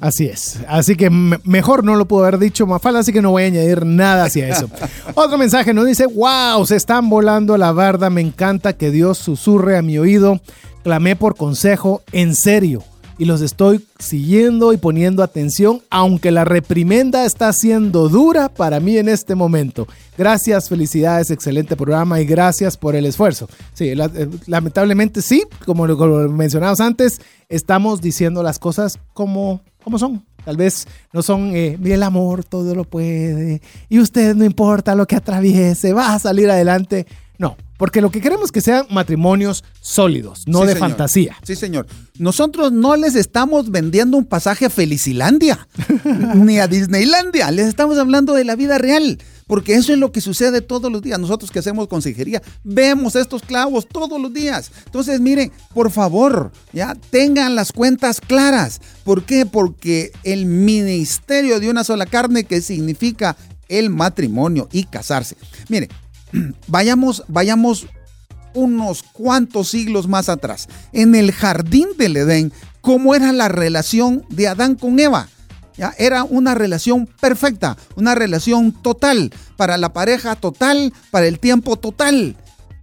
Speaker 1: Así es. Así que mejor no lo puedo haber dicho Mafalda, así que no voy a añadir nada hacia eso. Otro mensaje nos dice, wow, se están volando la barda, me encanta que Dios susurre a mi oído, clamé por consejo, en serio, y los estoy siguiendo y poniendo atención, aunque la reprimenda está siendo dura para mí en este momento. Gracias, felicidades, excelente programa y gracias por el esfuerzo. Sí, eh, lamentablemente sí, como lo, mencionamos antes, estamos diciendo las cosas como como son. Tal vez no son, eh, el amor todo lo puede y usted no importa lo que atraviese, va a salir adelante. No, porque lo que queremos es que sean matrimonios sólidos, no
Speaker 2: Sí,
Speaker 1: de
Speaker 2: señor.
Speaker 1: fantasía.
Speaker 2: Sí, señor. Nosotros no les estamos vendiendo un pasaje a Felicilandia, ni a Disneylandia. Les estamos hablando de la vida real. Porque eso es lo que sucede todos los días. Nosotros que hacemos consejería, vemos estos clavos todos los días. Entonces, miren, por favor, ya tengan las cuentas claras. ¿Por qué? Porque el ministerio de una sola carne, que significa el matrimonio y casarse. Mire, vayamos, vayamos unos cuantos siglos más atrás, en el jardín del Edén, cómo era la relación de Adán con Eva. ¿Ya? Era una relación perfecta, una relación total, para la pareja total, para el tiempo total.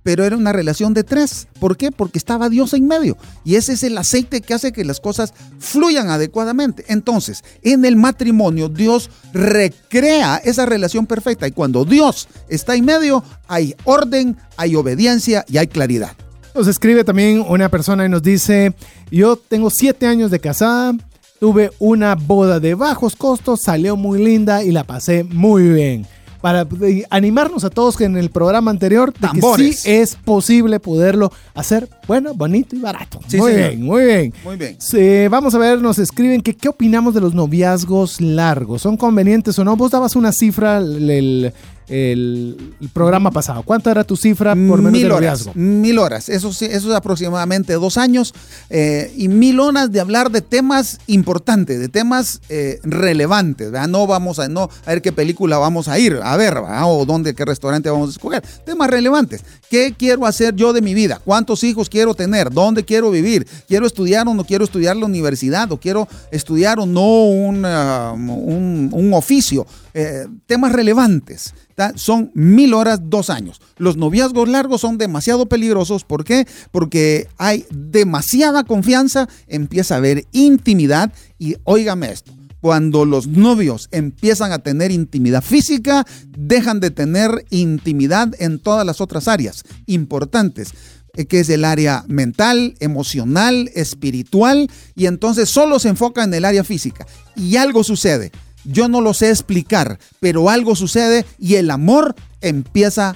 Speaker 2: Pero era una relación de tres. ¿Por qué? Porque estaba Dios en medio. Y ese es el aceite que hace que las cosas fluyan adecuadamente. Entonces, en el matrimonio, Dios recrea esa relación perfecta. Y cuando Dios está en medio, hay orden, hay obediencia y hay claridad.
Speaker 1: Nos escribe también una persona y nos dice, yo tengo siete años de casada, tuve una boda de bajos costos, salió muy linda y la pasé muy bien. Para animarnos a todos que en el programa anterior, de que sí es posible poderlo hacer bueno, bonito y barato.
Speaker 2: Sí,
Speaker 1: muy
Speaker 2: señor.
Speaker 1: bien, muy bien.
Speaker 2: Muy bien.
Speaker 1: Sí, vamos a ver, nos escriben que qué opinamos de los noviazgos largos. ¿Son convenientes o no? Vos dabas una cifra el, el- el- el programa pasado. ¿Cuánta era tu cifra por menos
Speaker 2: mil
Speaker 1: de
Speaker 2: horas, mil horas, eso sí, eso es aproximadamente dos años eh, y mil horas de hablar de temas importantes, de temas eh, relevantes, ¿verdad? No vamos a, no, a ver qué película vamos a ir a ver, ¿verdad? O dónde, qué restaurante vamos a escoger, temas relevantes. ¿Qué quiero hacer yo de mi vida? ¿Cuántos hijos quiero tener? ¿Dónde quiero vivir? ¿Quiero estudiar o no quiero estudiar la universidad? ¿O quiero estudiar o no un, ah, un, oficio? Eh, temas relevantes. Son mil horas, dos años. Los noviazgos largos son demasiado peligrosos. ¿Por qué? Porque hay demasiada confianza, empieza a haber intimidad y óigame esto. Cuando los novios empiezan a tener intimidad física, dejan de tener intimidad en todas las otras áreas importantes, eh, que es el área mental, emocional, espiritual, y entonces solo se enfoca en el área física. Y algo sucede. Yo no lo sé explicar, pero algo sucede y el amor empieza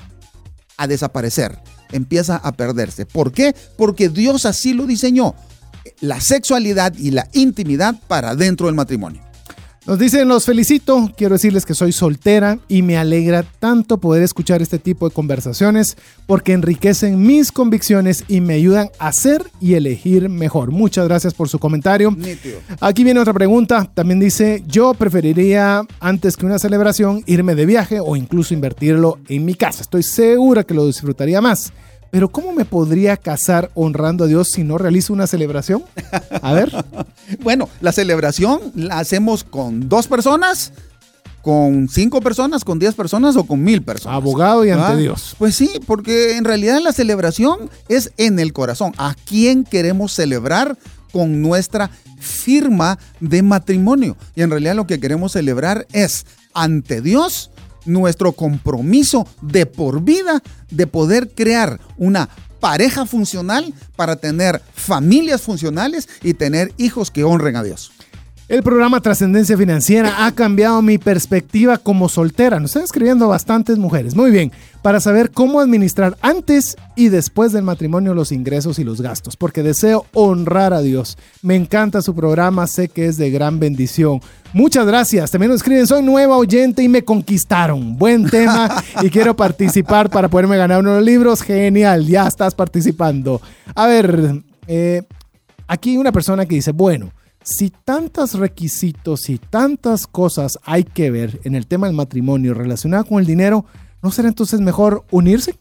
Speaker 2: a desaparecer, empieza a perderse. ¿Por qué? Porque Dios así lo diseñó. La sexualidad y la intimidad para dentro del matrimonio.
Speaker 1: Nos dicen, los felicito, quiero decirles que soy soltera y me alegra tanto poder escuchar este tipo de conversaciones porque enriquecen mis convicciones y me ayudan a ser y elegir mejor. Muchas gracias por su comentario.
Speaker 2: Nítido.
Speaker 1: Aquí viene otra pregunta, también dice, yo preferiría antes que una celebración irme de viaje o incluso invertirlo en mi casa. Estoy segura que lo disfrutaría más. Pero ¿cómo me podría casar honrando a Dios si no realizo una celebración? A ver.
Speaker 2: Bueno, la celebración la hacemos con dos personas, con cinco personas, con diez personas o con mil personas.
Speaker 1: Abogado y ante. Dios.
Speaker 2: Pues sí, porque en realidad la celebración es en el corazón. ¿A quién queremos celebrar con nuestra firma de matrimonio? Y en realidad lo que queremos celebrar es ante Dios nuestro compromiso de por vida de poder crear una pareja funcional para tener familias funcionales y tener hijos que honren a Dios.
Speaker 1: El programa Trascendencia Financiera ha cambiado mi perspectiva como soltera. Nos están escribiendo bastantes mujeres. Muy bien, para saber cómo administrar antes y después del matrimonio los ingresos y los gastos, porque deseo honrar a Dios. Me encanta su programa, sé que es de gran bendición. Muchas gracias. También nos escriben, soy nueva oyente y me conquistaron. Buen tema y quiero participar para poderme ganar unos libros. Genial, ya estás participando. A ver, eh, aquí una persona que dice, bueno, si tantos requisitos y tantas cosas hay que ver en el tema del matrimonio relacionado con el dinero, ¿no será entonces mejor unirse?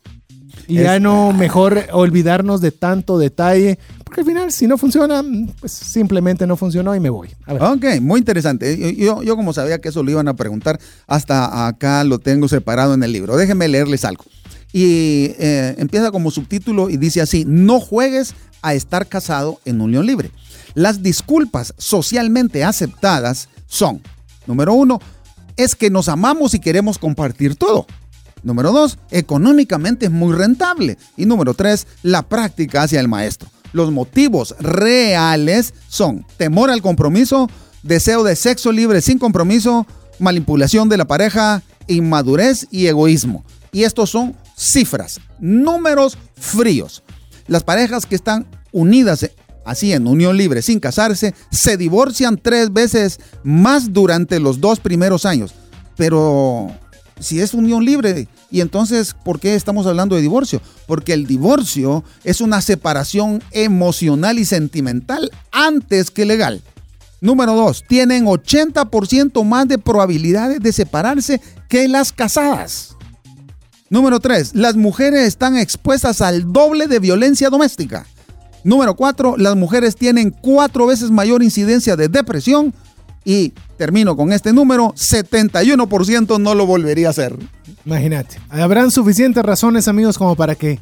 Speaker 1: Y ya no mejor olvidarnos de tanto detalle, porque al final si no funciona, pues simplemente no funcionó y me voy. A ver.
Speaker 2: Ok, muy interesante. Yo, yo- yo como sabía que eso lo iban a preguntar, hasta acá lo tengo separado en el libro. Déjenme leerles algo. Y eh, empieza como subtítulo y dice así, no juegues a estar casado en unión libre. Las disculpas socialmente aceptadas son, número uno, es que nos amamos y queremos compartir todo. Número dos, económicamente es muy rentable. Y número tres, la práctica hacia el maestro. Los motivos reales son temor al compromiso, deseo de sexo libre sin compromiso, manipulación de la pareja, inmadurez y egoísmo. Y estos son cifras, números fríos. Las parejas que están unidas así en unión libre sin casarse se divorcian tres veces más durante los dos primeros años. Pero si es unión libre, ¿y entonces por qué estamos hablando de divorcio? Porque el divorcio es una separación emocional y sentimental antes que legal. Número dos, tienen 80% más de probabilidades de separarse que las casadas. Número tres, las mujeres están expuestas al doble de violencia doméstica. Número cuatro, las mujeres tienen cuatro veces mayor incidencia de depresión y termino con este número, 71% no lo volvería a hacer.
Speaker 1: Imagínate, habrán suficientes razones amigos como para que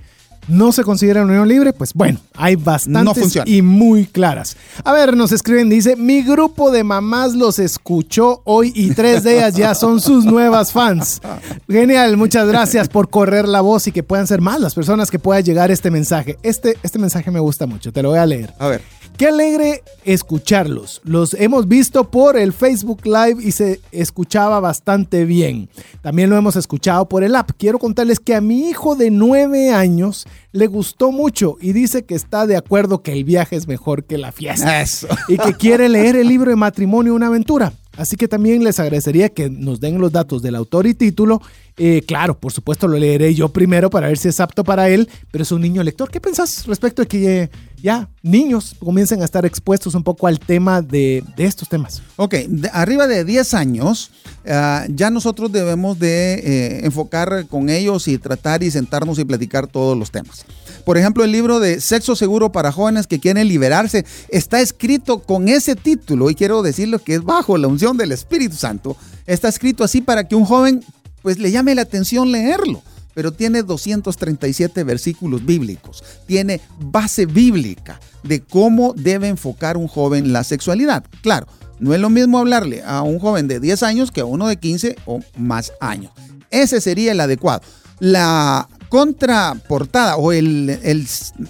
Speaker 1: no se considera unión libre, pues bueno, hay bastantes y muy claras. A ver, nos escriben, dice, mi grupo de mamás los escuchó hoy y tres de ellas ya son sus nuevas fans. Genial, muchas gracias por correr la voz y que puedan ser más las personas que puedan llegar este mensaje. Este, este mensaje me gusta mucho, te lo voy a leer.
Speaker 2: A ver.
Speaker 1: Qué alegre escucharlos. Los hemos visto por el Facebook Live y se escuchaba bastante bien. También lo hemos escuchado por el app. Quiero contarles que a mi hijo de nueve años le gustó mucho y dice que está de acuerdo que el viaje es mejor que la fiesta.
Speaker 2: Eso.
Speaker 1: Y que quiere leer el libro de matrimonio Una aventura. Así que también les agradecería que nos den los datos del autor y título. Eh, claro, por supuesto lo leeré yo primero para ver si es apto para él, pero es un niño lector. ¿Qué pensás respecto de que ya niños comiencen a estar expuestos un poco al tema de, estos temas?
Speaker 2: Ok, arriba de 10 años, ah, ya nosotros debemos de eh, enfocar con ellos y tratar y sentarnos y platicar todos los temas. Por ejemplo, el libro de Sexo Seguro para Jóvenes que quieren liberarse está escrito con ese título y quiero decirlo que es bajo la unción del Espíritu Santo. Está escrito así para que un joven pues le llame la atención leerlo pero tiene 237 versículos bíblicos, tiene base bíblica de cómo debe enfocar un joven la sexualidad. Claro, no es lo mismo hablarle a un joven de 10 años que a uno de 15 o más años. Ese sería el adecuado. La contraportada o el,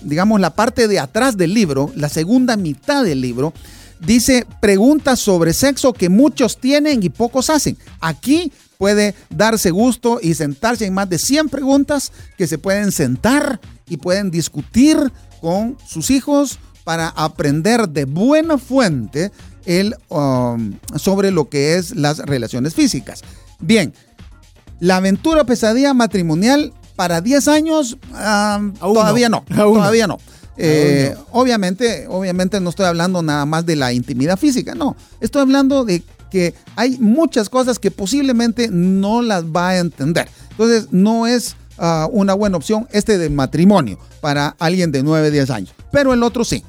Speaker 2: digamos, la parte de atrás del libro, la segunda mitad del libro, dice preguntas sobre sexo que muchos tienen y pocos hacen. Aquí puede darse gusto y sentarse en más de 100 preguntas que se pueden sentar y pueden discutir con sus hijos para aprender de buena fuente el, um, sobre lo que es las relaciones físicas. Bien, la aventura pesadilla matrimonial para 10 años todavía no, todavía no. Eh, obviamente, obviamente no estoy hablando nada más de la intimidad física, no, estoy hablando de que hay muchas cosas que posiblemente no las va a entender. Entonces, no es ah, una buena opción este de matrimonio para alguien de 9, 10 años, pero el otro sí.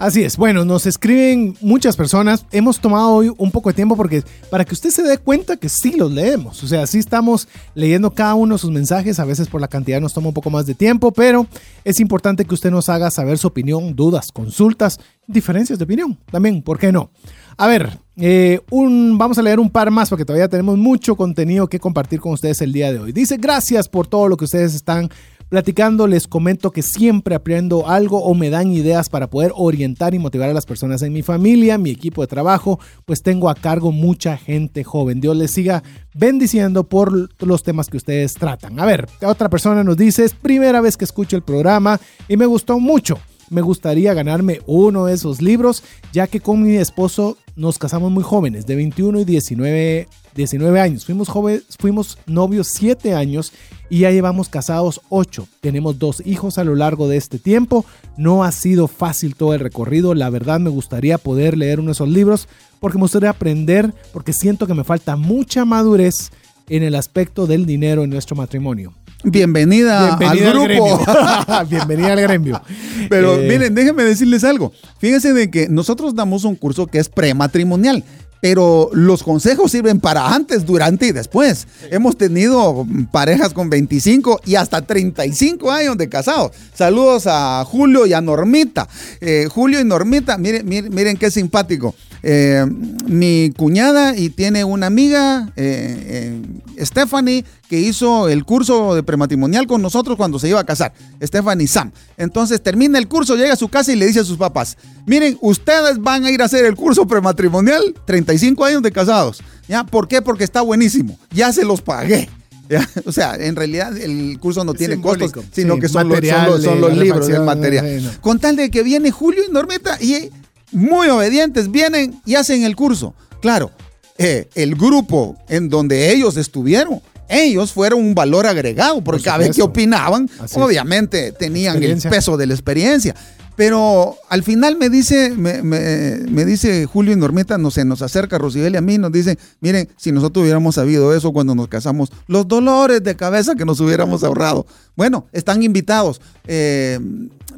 Speaker 1: Así es. Bueno, nos escriben muchas personas. Hemos tomado hoy un poco de tiempo porque para que usted se dé cuenta que sí los leemos. O sea, sí estamos leyendo cada uno sus mensajes. A veces por la cantidad nos toma un poco más de tiempo, pero es importante que usted nos haga saber su opinión, dudas, consultas, diferencias de opinión. También, ¿por qué no? A ver, eh, vamos a leer un par más porque todavía tenemos mucho contenido que compartir con ustedes el día de hoy. Dice, gracias por todo lo que ustedes están Platicando les comento que siempre aprendo algo o me dan ideas para poder orientar y motivar a las personas en mi familia, mi equipo de trabajo, pues tengo a cargo mucha gente joven. Dios les siga bendiciendo por los temas que ustedes tratan. A ver, otra persona nos dice, es primera vez que escucho el programa y me gustó mucho me gustaría ganarme uno de esos libros, ya que con mi esposo nos casamos muy jóvenes, de 21 y 19, 19 años. Fuimos, jóvenes, fuimos novios 7 años y ya llevamos casados 8. Tenemos dos hijos a lo largo de este tiempo. No ha sido fácil todo el recorrido. La verdad me gustaría poder leer uno de esos libros porque me gustaría aprender, porque siento que me falta mucha madurez en el aspecto del dinero en nuestro matrimonio.
Speaker 2: Bienvenida, al grupo.
Speaker 1: Bienvenida al gremio.
Speaker 2: Pero eh, miren, déjenme decirles algo. Fíjense de que nosotros damos un curso que es prematrimonial pero los consejos sirven para antes, durante y después. Hemos tenido parejas con 25 y hasta 35 años de casados. Saludos a Julio y a Normita. Eh, Julio y Normita, miren, miren, miren qué simpático. Eh, mi cuñada y tiene una amiga, eh, eh, Stephanie, que hizo el curso de prematrimonial con nosotros cuando se iba a casar. Stephanie Sam. Entonces termina el curso, llega a su casa y le dice a sus papás, miren, ustedes van a ir a hacer el curso prematrimonial, 35 años de casados. ¿Ya? ¿Por qué? Porque está buenísimo. Ya se los pagué. Ya, O sea, en realidad el curso no tiene
Speaker 1: simbólico,
Speaker 2: costos, sino
Speaker 1: sí,
Speaker 2: que son, los, son los- son los
Speaker 1: la
Speaker 2: libros, el material. Con tal de que viene Julio y Normita y muy obedientes, vienen y hacen el curso. Claro, eh, el grupo en donde ellos estuvieron, ellos fueron un valor agregado, porque
Speaker 1: Por
Speaker 2: cada vez que opinaban,
Speaker 1: Así
Speaker 2: obviamente tenían el peso de la experiencia. Pero al final me dice, me, me- me dice Julio y Normita, no se nos acerca Rosibel y a mí, nos dice, miren, si nosotros hubiéramos sabido eso cuando nos casamos, los dolores de cabeza que nos hubiéramos ahorrado. Bueno, están invitados. Eh,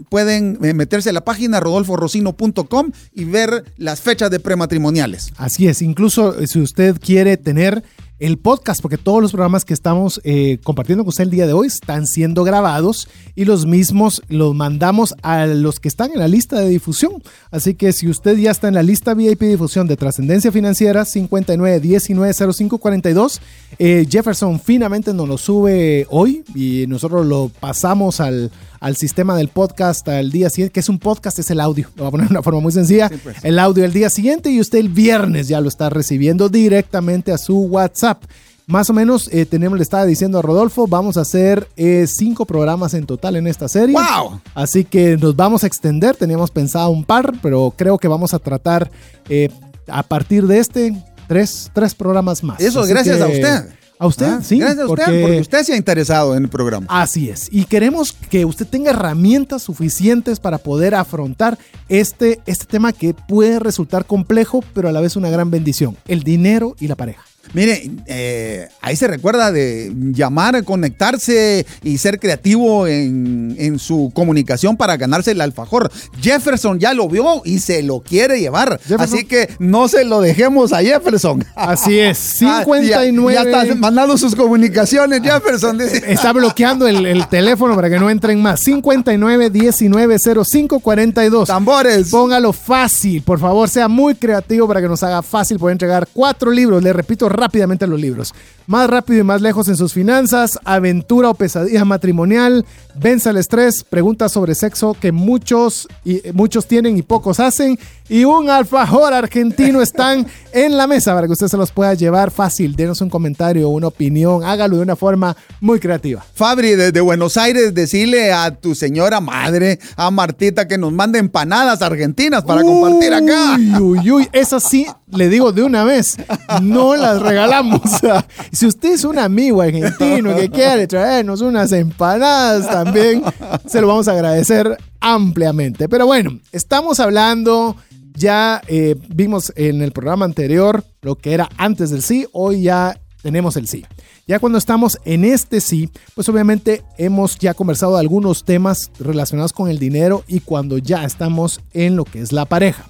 Speaker 2: pueden eh, meterse a la página rodolforocino.com y ver las fechas de prematrimoniales.
Speaker 1: Así es, incluso eh, si usted quiere tener el podcast, porque todos los programas que estamos eh, compartiendo con usted el día de hoy están siendo grabados y los mismos los mandamos a los que están en la lista de difusión. Así que si usted ya está en la lista VIP difusión de Trascendencia Financiera 59190542, eh, Jefferson finamente nos lo sube hoy y nosotros lo pasamos al, al sistema del podcast al día siguiente, que es un podcast, es el audio. Lo voy a poner de una forma muy sencilla. El audio el día siguiente y usted el viernes ya lo está recibiendo directamente a su WhatsApp. Más o menos, eh, tenemos, le estaba diciendo a Rodolfo, vamos a hacer eh, cinco programas en total en esta serie.
Speaker 2: ¡Wow!
Speaker 1: Así que nos vamos a extender, teníamos pensado un par, pero creo que vamos a tratar eh, a partir de este tres, tres programas más.
Speaker 2: Eso,
Speaker 1: Así
Speaker 2: gracias
Speaker 1: que-
Speaker 2: a usted.
Speaker 1: A usted,
Speaker 2: Ah,
Speaker 1: sí.
Speaker 2: Gracias a usted, porque usted se ha interesado en el programa.
Speaker 1: Así es. Y queremos que usted tenga herramientas suficientes para poder afrontar este, este tema que puede resultar complejo, pero a la vez una gran bendición. El dinero y la pareja.
Speaker 2: Mire, eh, ahí se recuerda de llamar, conectarse y ser creativo en, en su comunicación para ganarse el alfajor. Jefferson ya lo vio y se lo quiere llevar.
Speaker 1: Jefferson.
Speaker 2: Así que no se lo dejemos a Jefferson.
Speaker 1: Así es.
Speaker 2: Ah,
Speaker 1: 59.
Speaker 2: ya, ya está mandando sus comunicaciones, Jefferson.
Speaker 1: Está bloqueando el, el teléfono para que no entren más. 59 19 05 42.
Speaker 2: Tambores.
Speaker 1: Póngalo fácil, por favor, sea muy creativo para que nos haga fácil poder entregar cuatro libros. Le repito rápidamente los libros. Más rápido y más lejos en sus finanzas, aventura o pesadilla matrimonial, venza el estrés, preguntas sobre sexo que muchos, y, muchos tienen y pocos hacen, y un alfajor argentino están en la mesa para que usted se los pueda llevar fácil. Denos un comentario, una opinión, hágalo de una forma muy creativa.
Speaker 2: Fabri, desde Buenos Aires, decirle a tu señora madre, a Martita, que nos mande empanadas argentinas para compartir acá.
Speaker 1: Uy, uy, uy. Esas sí, le digo de una vez, no las regalamos. Si usted es un amigo argentino que quiere traernos unas empanadas también, se lo vamos a agradecer ampliamente. Pero bueno, estamos hablando, ya eh, vimos en el programa anterior lo que era antes del sí, hoy ya tenemos el sí. Ya cuando estamos en este sí, pues obviamente hemos ya conversado de algunos temas relacionados con el dinero y cuando ya estamos en lo que es la pareja.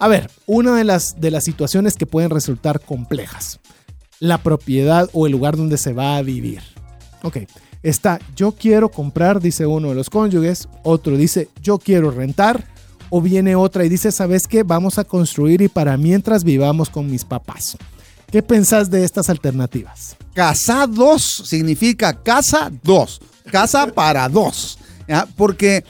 Speaker 1: A ver, una de las, de las situaciones que pueden resultar complejas. La propiedad o el lugar donde se va a vivir. Ok, está, yo quiero comprar, dice uno de los cónyuges, otro dice, yo quiero rentar, o viene otra y dice, ¿sabes qué? Vamos a construir y para mientras vivamos con mis papás. ¿Qué pensás de estas alternativas?
Speaker 2: Casa 2 significa casa 2. Casa para dos. Porque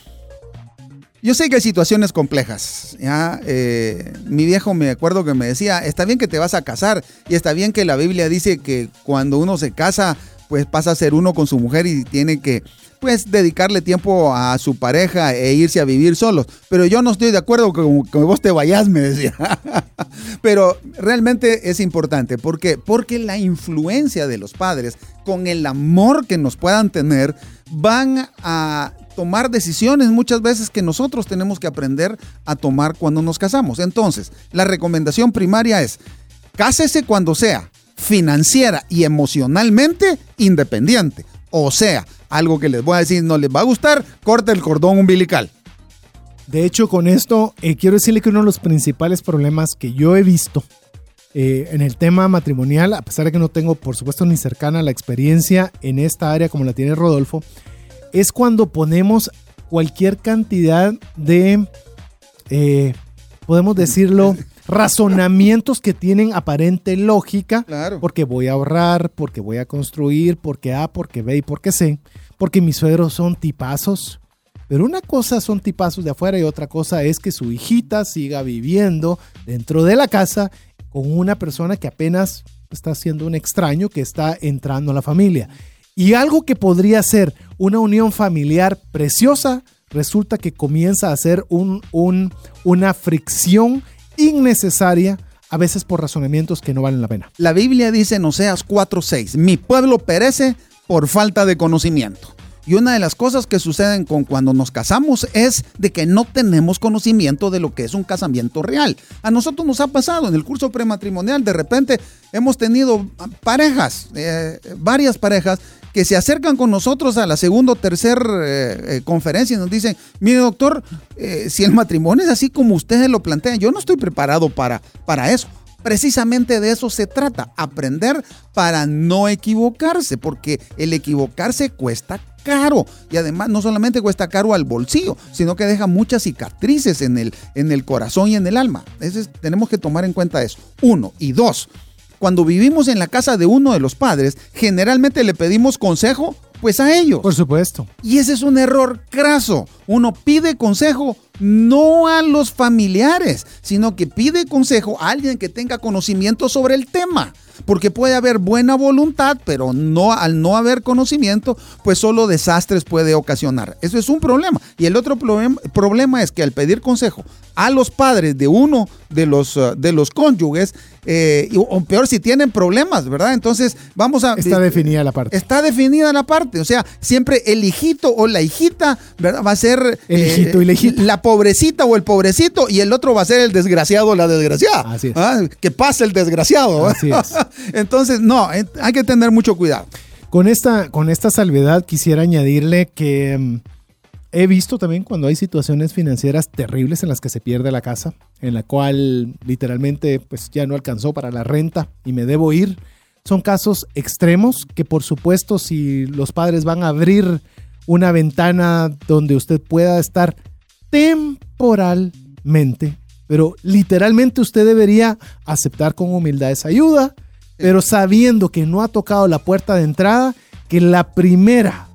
Speaker 2: yo sé que hay situaciones complejas. ¿ya? Eh, mi viejo me acuerdo que me decía, está bien que te vas a casar y está bien que la Biblia dice que cuando uno se casa, pues pasa a ser uno con su mujer y tiene que pues dedicarle tiempo a su pareja e irse a vivir solos. Pero yo no estoy de acuerdo con que vos te vayas, me decía. Pero realmente es importante. ¿Por qué? Porque la influencia de los padres con el amor que nos puedan tener van a tomar decisiones muchas veces que nosotros tenemos que aprender a tomar cuando nos casamos. Entonces, la recomendación primaria es, cásese cuando sea financiera y emocionalmente independiente. O sea, algo que les voy a decir no les va a gustar, corte el cordón umbilical.
Speaker 1: De hecho, con esto eh, quiero decirle que uno de los principales problemas que yo he visto eh, en el tema matrimonial, a pesar de que no tengo, por supuesto, ni cercana la experiencia en esta área como la tiene Rodolfo, es cuando ponemos cualquier cantidad de, eh, podemos decirlo, razonamientos que tienen aparente lógica,
Speaker 2: Claro.
Speaker 1: porque voy a ahorrar, porque voy a construir, porque A, porque B y porque C, porque mis suegros son tipazos. Pero una cosa son tipazos de afuera y otra cosa es que su hijita siga viviendo dentro de la casa con una persona que apenas está siendo un extraño que está entrando a la familia. Y algo que podría ser una unión familiar preciosa, resulta que comienza a ser un, un, una fricción innecesaria, a veces por razonamientos que no valen la pena.
Speaker 2: La Biblia dice en Oseas 4:6, mi pueblo perece por falta de conocimiento. Y una de las cosas que suceden con cuando nos casamos es de que no tenemos conocimiento de lo que es un casamiento real. A nosotros nos ha pasado en el curso prematrimonial, de repente hemos tenido parejas, eh, varias parejas que se acercan con nosotros a la segunda o tercera eh, eh, conferencia y nos dicen, mire doctor, si el matrimonio es así como ustedes lo plantean, yo no estoy preparado para, para eso. Precisamente de eso se trata, aprender para no equivocarse, porque el equivocarse cuesta caro y además no solamente cuesta caro al bolsillo, sino que deja muchas cicatrices en el, en el corazón y en el alma. Tenemos que tomar en cuenta eso. Uno y dos. Cuando vivimos en la casa de uno de los padres, generalmente le pedimos consejo pues a ellos.
Speaker 1: Por supuesto.
Speaker 2: Y ese es un error craso. Uno pide consejo no a los familiares, sino que pide consejo a alguien que tenga conocimiento sobre el tema. Porque puede haber buena voluntad, pero no al no haber conocimiento, pues solo desastres puede ocasionar. Eso es un problema. Y el otro problema es que al pedir consejo a los padres de uno de los, uh, de los cónyuges, eh, o peor si tienen problemas, ¿verdad? Entonces vamos a...
Speaker 1: Está definida la parte.
Speaker 2: Está definida la parte. O sea, siempre el hijito o la hijita, ¿verdad? Va a ser...
Speaker 1: El hijito y la hijita.
Speaker 2: La pobrecita o el pobrecito y el otro va a ser el desgraciado o la desgraciada.
Speaker 1: Así es.
Speaker 2: ¿Ah? Que pase el desgraciado.
Speaker 1: Así es.
Speaker 2: Entonces, no, eh, hay que tener mucho cuidado.
Speaker 1: Con esta, con esta salvedad quisiera añadirle que mm, he visto también cuando hay situaciones financieras terribles en las que se pierde la casa, en la cual literalmente pues ya no alcanzó para la renta y me debo ir. Son casos extremos que por supuesto si los padres van a abrir una ventana donde usted pueda estar temporalmente, pero literalmente usted debería aceptar con humildad esa ayuda, pero sabiendo que no ha tocado la puerta de entrada, que la primera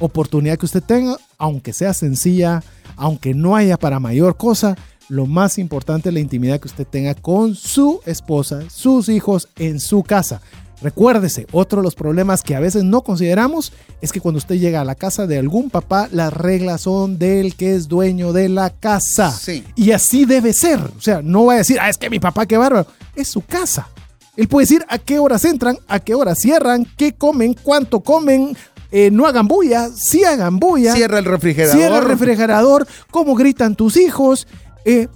Speaker 1: oportunidad que usted tenga, aunque sea sencilla, aunque no haya para mayor cosa, lo más importante es la intimidad que usted tenga con su esposa, sus hijos en su casa. Recuérdese, otro de los problemas que a veces no consideramos es que cuando usted llega a la casa de algún papá, las reglas son del que es dueño de la casa.
Speaker 2: Sí.
Speaker 1: Y así debe ser. O sea, no va a decir, ah, es que mi papá qué bárbaro. Es su casa. Él puede decir a qué horas entran, a qué horas cierran, qué comen, cuánto comen. eh, no hagan bulla, sí hagan bulla.
Speaker 2: Cierra el refrigerador.
Speaker 1: Cierra el refrigerador, cómo gritan tus hijos, eh,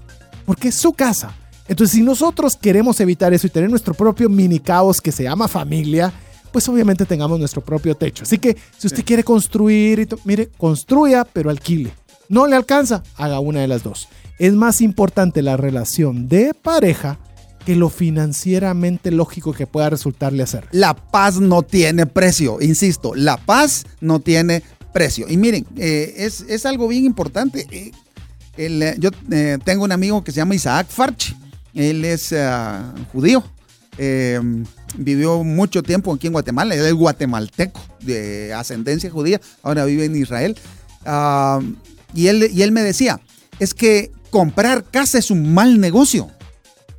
Speaker 1: porque es su casa. Entonces, si nosotros queremos evitar eso y tener nuestro propio mini caos que se llama familia, pues obviamente tengamos nuestro propio techo. Así que si usted quiere construir, y mire, construya, pero alquile. No le alcanza, haga una de las dos. Es más importante la relación de pareja que lo financieramente lógico que pueda resultarle hacer.
Speaker 2: La paz no tiene precio, insisto, la paz no tiene precio. Y miren, eh, es, es algo bien importante. Eh, el, eh, yo eh, tengo un amigo que se llama Isaac Farchi, él es ah, judío, eh, vivió mucho tiempo aquí en Guatemala, él es guatemalteco de ascendencia judía, ahora vive en Israel. Ah, y, él, y él me decía, es que comprar casa es un mal negocio.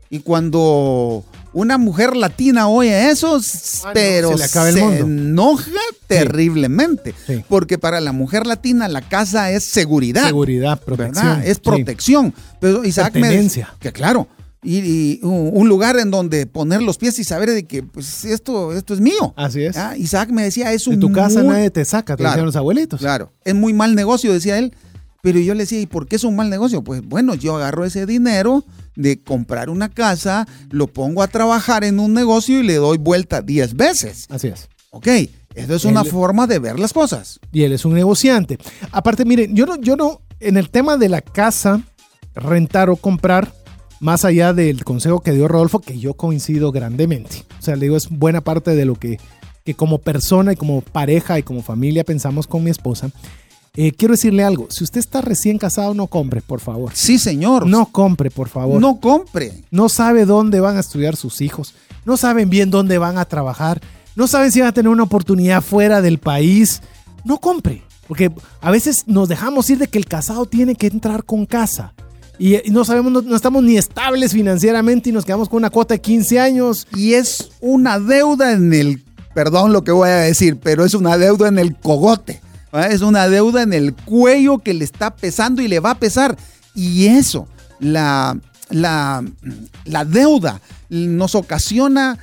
Speaker 2: Y cuando una mujer latina oye eso,
Speaker 1: Ah, no,
Speaker 2: pero
Speaker 1: se
Speaker 2: enoja terriblemente.
Speaker 1: Sí.
Speaker 2: Porque para la mujer latina la casa es seguridad.
Speaker 1: Seguridad, protección.
Speaker 2: ¿verdad? Es
Speaker 1: Sí.
Speaker 2: protección. Pero Isaac me que claro. Y, y un lugar en donde poner los pies y saber de que pues esto, esto es mío.
Speaker 1: Así es.
Speaker 2: Ah, Isaac me decía, es un
Speaker 1: De tu casa
Speaker 2: muy-
Speaker 1: nadie te saca, te
Speaker 2: Claro.
Speaker 1: decían los abuelitos.
Speaker 2: Claro, es muy mal negocio, decía él. Pero yo le decía, ¿y por qué es un mal negocio? Pues bueno, yo agarro ese dinero de comprar una casa, lo pongo a trabajar en un negocio y le doy vuelta 10 veces.
Speaker 1: Así es.
Speaker 2: Ok, eso es una forma de ver las cosas.
Speaker 1: Y él es un negociante. Aparte, miren, yo no, yo no, en el tema de la casa, rentar o comprar, más allá del consejo que dio Rodolfo, que yo coincido grandemente. O sea, le digo, es buena parte de lo que, que como persona y como pareja y como familia pensamos con mi esposa. Eh, quiero decirle algo, si usted está recién casado, no compre, por favor.
Speaker 2: Sí, señor.
Speaker 1: No compre, por favor.
Speaker 2: no compre.
Speaker 1: no sabe dónde van a estudiar sus hijos, no saben bien dónde van a trabajar, no saben si van a tener una oportunidad fuera del país, no compre. Porque a veces nos dejamos ir de que el casado tiene que entrar con casa. Y, no sabemos, no, estamos ni estables financieramente y nos quedamos con una cuota de 15 años.
Speaker 2: Y es una deuda en el, perdón lo que voy a decir, pero es una deuda en el cogote. Es una deuda en el cuello que le está pesando y le va a pesar. Y eso, la, la, la deuda nos ocasiona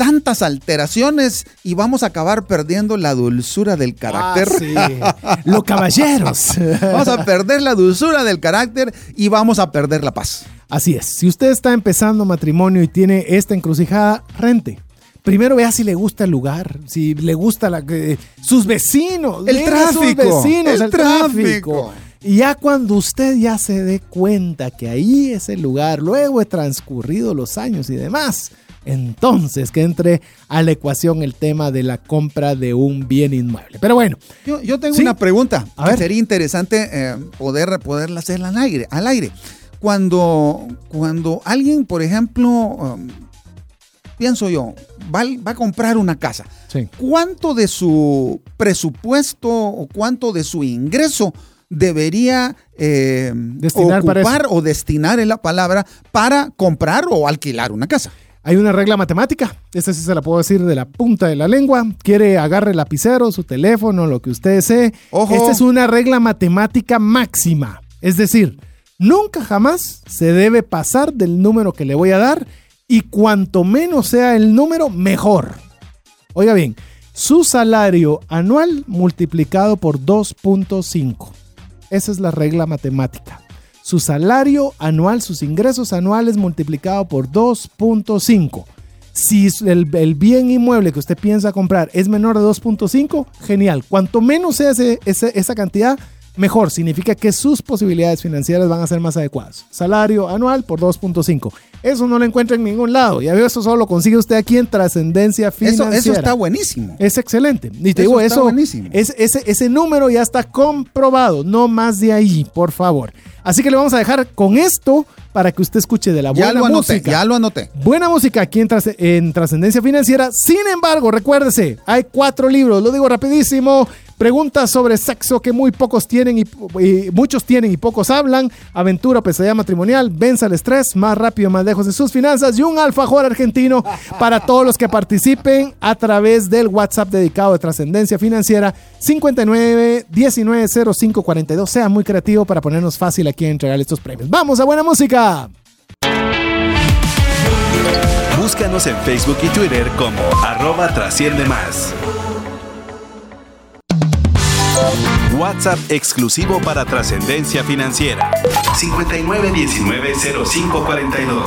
Speaker 2: tantas alteraciones y vamos a acabar perdiendo la dulzura del carácter.
Speaker 1: Ah, sí. Los caballeros.
Speaker 2: Vamos a perder la dulzura del carácter y vamos a perder la paz.
Speaker 1: Así es. Si usted está empezando matrimonio y tiene esta encrucijada, rente. Primero vea si le gusta el lugar, si le gusta la, eh, sus vecinos,
Speaker 2: El
Speaker 1: sus
Speaker 2: tráfico,
Speaker 1: vecinos,
Speaker 2: el tráfico.
Speaker 1: Y ya cuando usted ya se dé cuenta que ahí es el lugar, luego he transcurrido los años y demás, entonces que entre a la ecuación el tema de la compra de un bien inmueble. Pero bueno,
Speaker 2: Yo, yo tengo
Speaker 1: Sí.
Speaker 2: una pregunta
Speaker 1: A
Speaker 2: que
Speaker 1: ver.
Speaker 2: sería interesante eh, poder, poderla hacer al aire. Al aire. Cuando, cuando alguien, por ejemplo, um, pienso yo, va, va a comprar una casa,
Speaker 1: sí.
Speaker 2: ¿cuánto de su presupuesto o cuánto de su ingreso debería eh,
Speaker 1: Destinar para
Speaker 2: ocupar o destinar en la palabra para comprar o alquilar una casa?
Speaker 1: Hay una regla matemática, esta sí se la puedo decir de la punta de la lengua. Quiere agarre el lapicero, su teléfono, lo que usted desee.
Speaker 2: Ojo.
Speaker 1: Esta es una regla matemática máxima. Es decir, nunca jamás se debe pasar del número que le voy a dar y cuanto menos sea el número, mejor. Oiga bien, su salario anual multiplicado por 2.5. Esa es la regla matemática. Su salario anual, sus ingresos anuales multiplicado por 2.5. Si el, bien inmueble que usted piensa comprar es menor de 2.5, genial. Cuanto menos sea esa cantidad, mejor. Significa que sus posibilidades financieras van a ser más adecuadas. Salario anual por 2.5. Eso no lo encuentra en ningún lado. Ya veo, eso solo lo consigue usted aquí en Trascendencia Financiera.
Speaker 2: eso está buenísimo.
Speaker 1: Es excelente. Y te
Speaker 2: Eso
Speaker 1: digo,
Speaker 2: está
Speaker 1: eso,
Speaker 2: buenísimo.
Speaker 1: es, ese, ese número ya está comprobado. No más de ahí, por favor. Así que le vamos a dejar con esto para que usted escuche de la buena
Speaker 2: Ya lo anoté,
Speaker 1: música.
Speaker 2: ya lo anoté.
Speaker 1: Buena música aquí en, Tras- en Trascendencia Financiera. Sin embargo, recuérdese, hay cuatro libros, lo digo rapidísimo. Preguntas sobre sexo que muy pocos tienen y, muchos tienen y pocos hablan. Aventura, pesadilla matrimonial, venza el estrés, más rápido, más lejos de sus finanzas y un alfajor argentino para todos los que participen a través del WhatsApp dedicado de Trascendencia Financiera 59 19 05 42. Sea muy creativo para ponernos fácil aquí a entregar estos premios. Vamos a buena música.
Speaker 3: Búscanos en Facebook y Twitter como arroba trasciende más. WhatsApp exclusivo para trascendencia financiera. 59190542.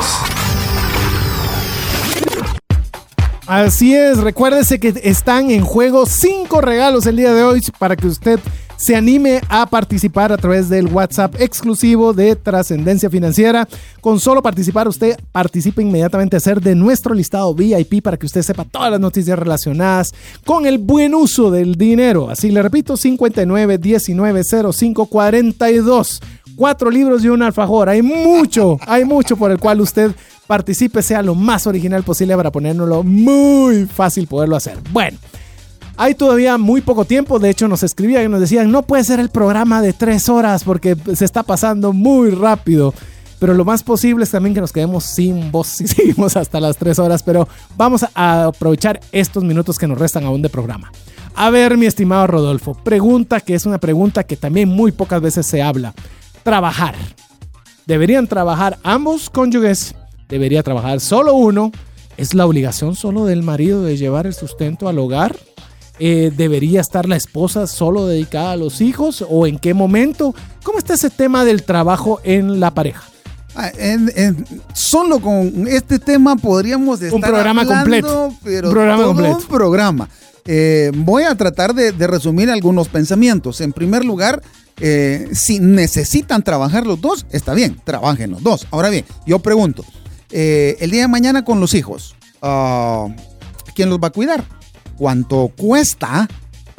Speaker 1: Así es, recuérdese que están en juego cinco regalos el día de hoy para que usted se anime a participar a través del WhatsApp exclusivo de Trascendencia Financiera. Con solo participar, usted participa inmediatamente a ser de nuestro listado VIP para que usted sepa todas las noticias relacionadas con el buen uso del dinero. Así le repito, 59 19 05 42. Cuatro libros y un alfajor. Hay mucho, hay mucho por el cual usted participe, sea lo más original posible para ponérnoslo muy fácil poderlo hacer. Bueno. Hay todavía muy poco tiempo, de hecho nos escribían y nos decían, no puede ser el programa de tres horas porque se está pasando muy rápido. Pero lo más posible es también que nos quedemos sin voz si seguimos hasta las tres horas, pero vamos a aprovechar estos minutos que nos restan aún de programa. A ver, mi estimado Rodolfo, pregunta que es una pregunta que también muy pocas veces se habla. Trabajar. ¿Deberían trabajar ambos cónyuges? ¿Debería trabajar solo uno? ¿Es la obligación solo del marido de llevar el sustento al hogar? Eh, ¿Debería estar la esposa solo dedicada a los hijos? ¿O en qué momento? ¿Cómo está ese tema del trabajo en la pareja?
Speaker 2: Ah, en- en- solo con este tema podríamos estar
Speaker 1: programa
Speaker 2: hablando,
Speaker 1: completo.
Speaker 2: pero
Speaker 1: Un programa
Speaker 2: todo
Speaker 1: completo.
Speaker 2: un programa. Eh, voy a tratar de, de resumir algunos pensamientos. En primer lugar, eh, si necesitan trabajar los dos, está bien, trabajen los dos. Ahora bien, yo pregunto, eh, el día de mañana con los hijos, ah, ¿quién los va a cuidar? ¿Cuánto cuesta,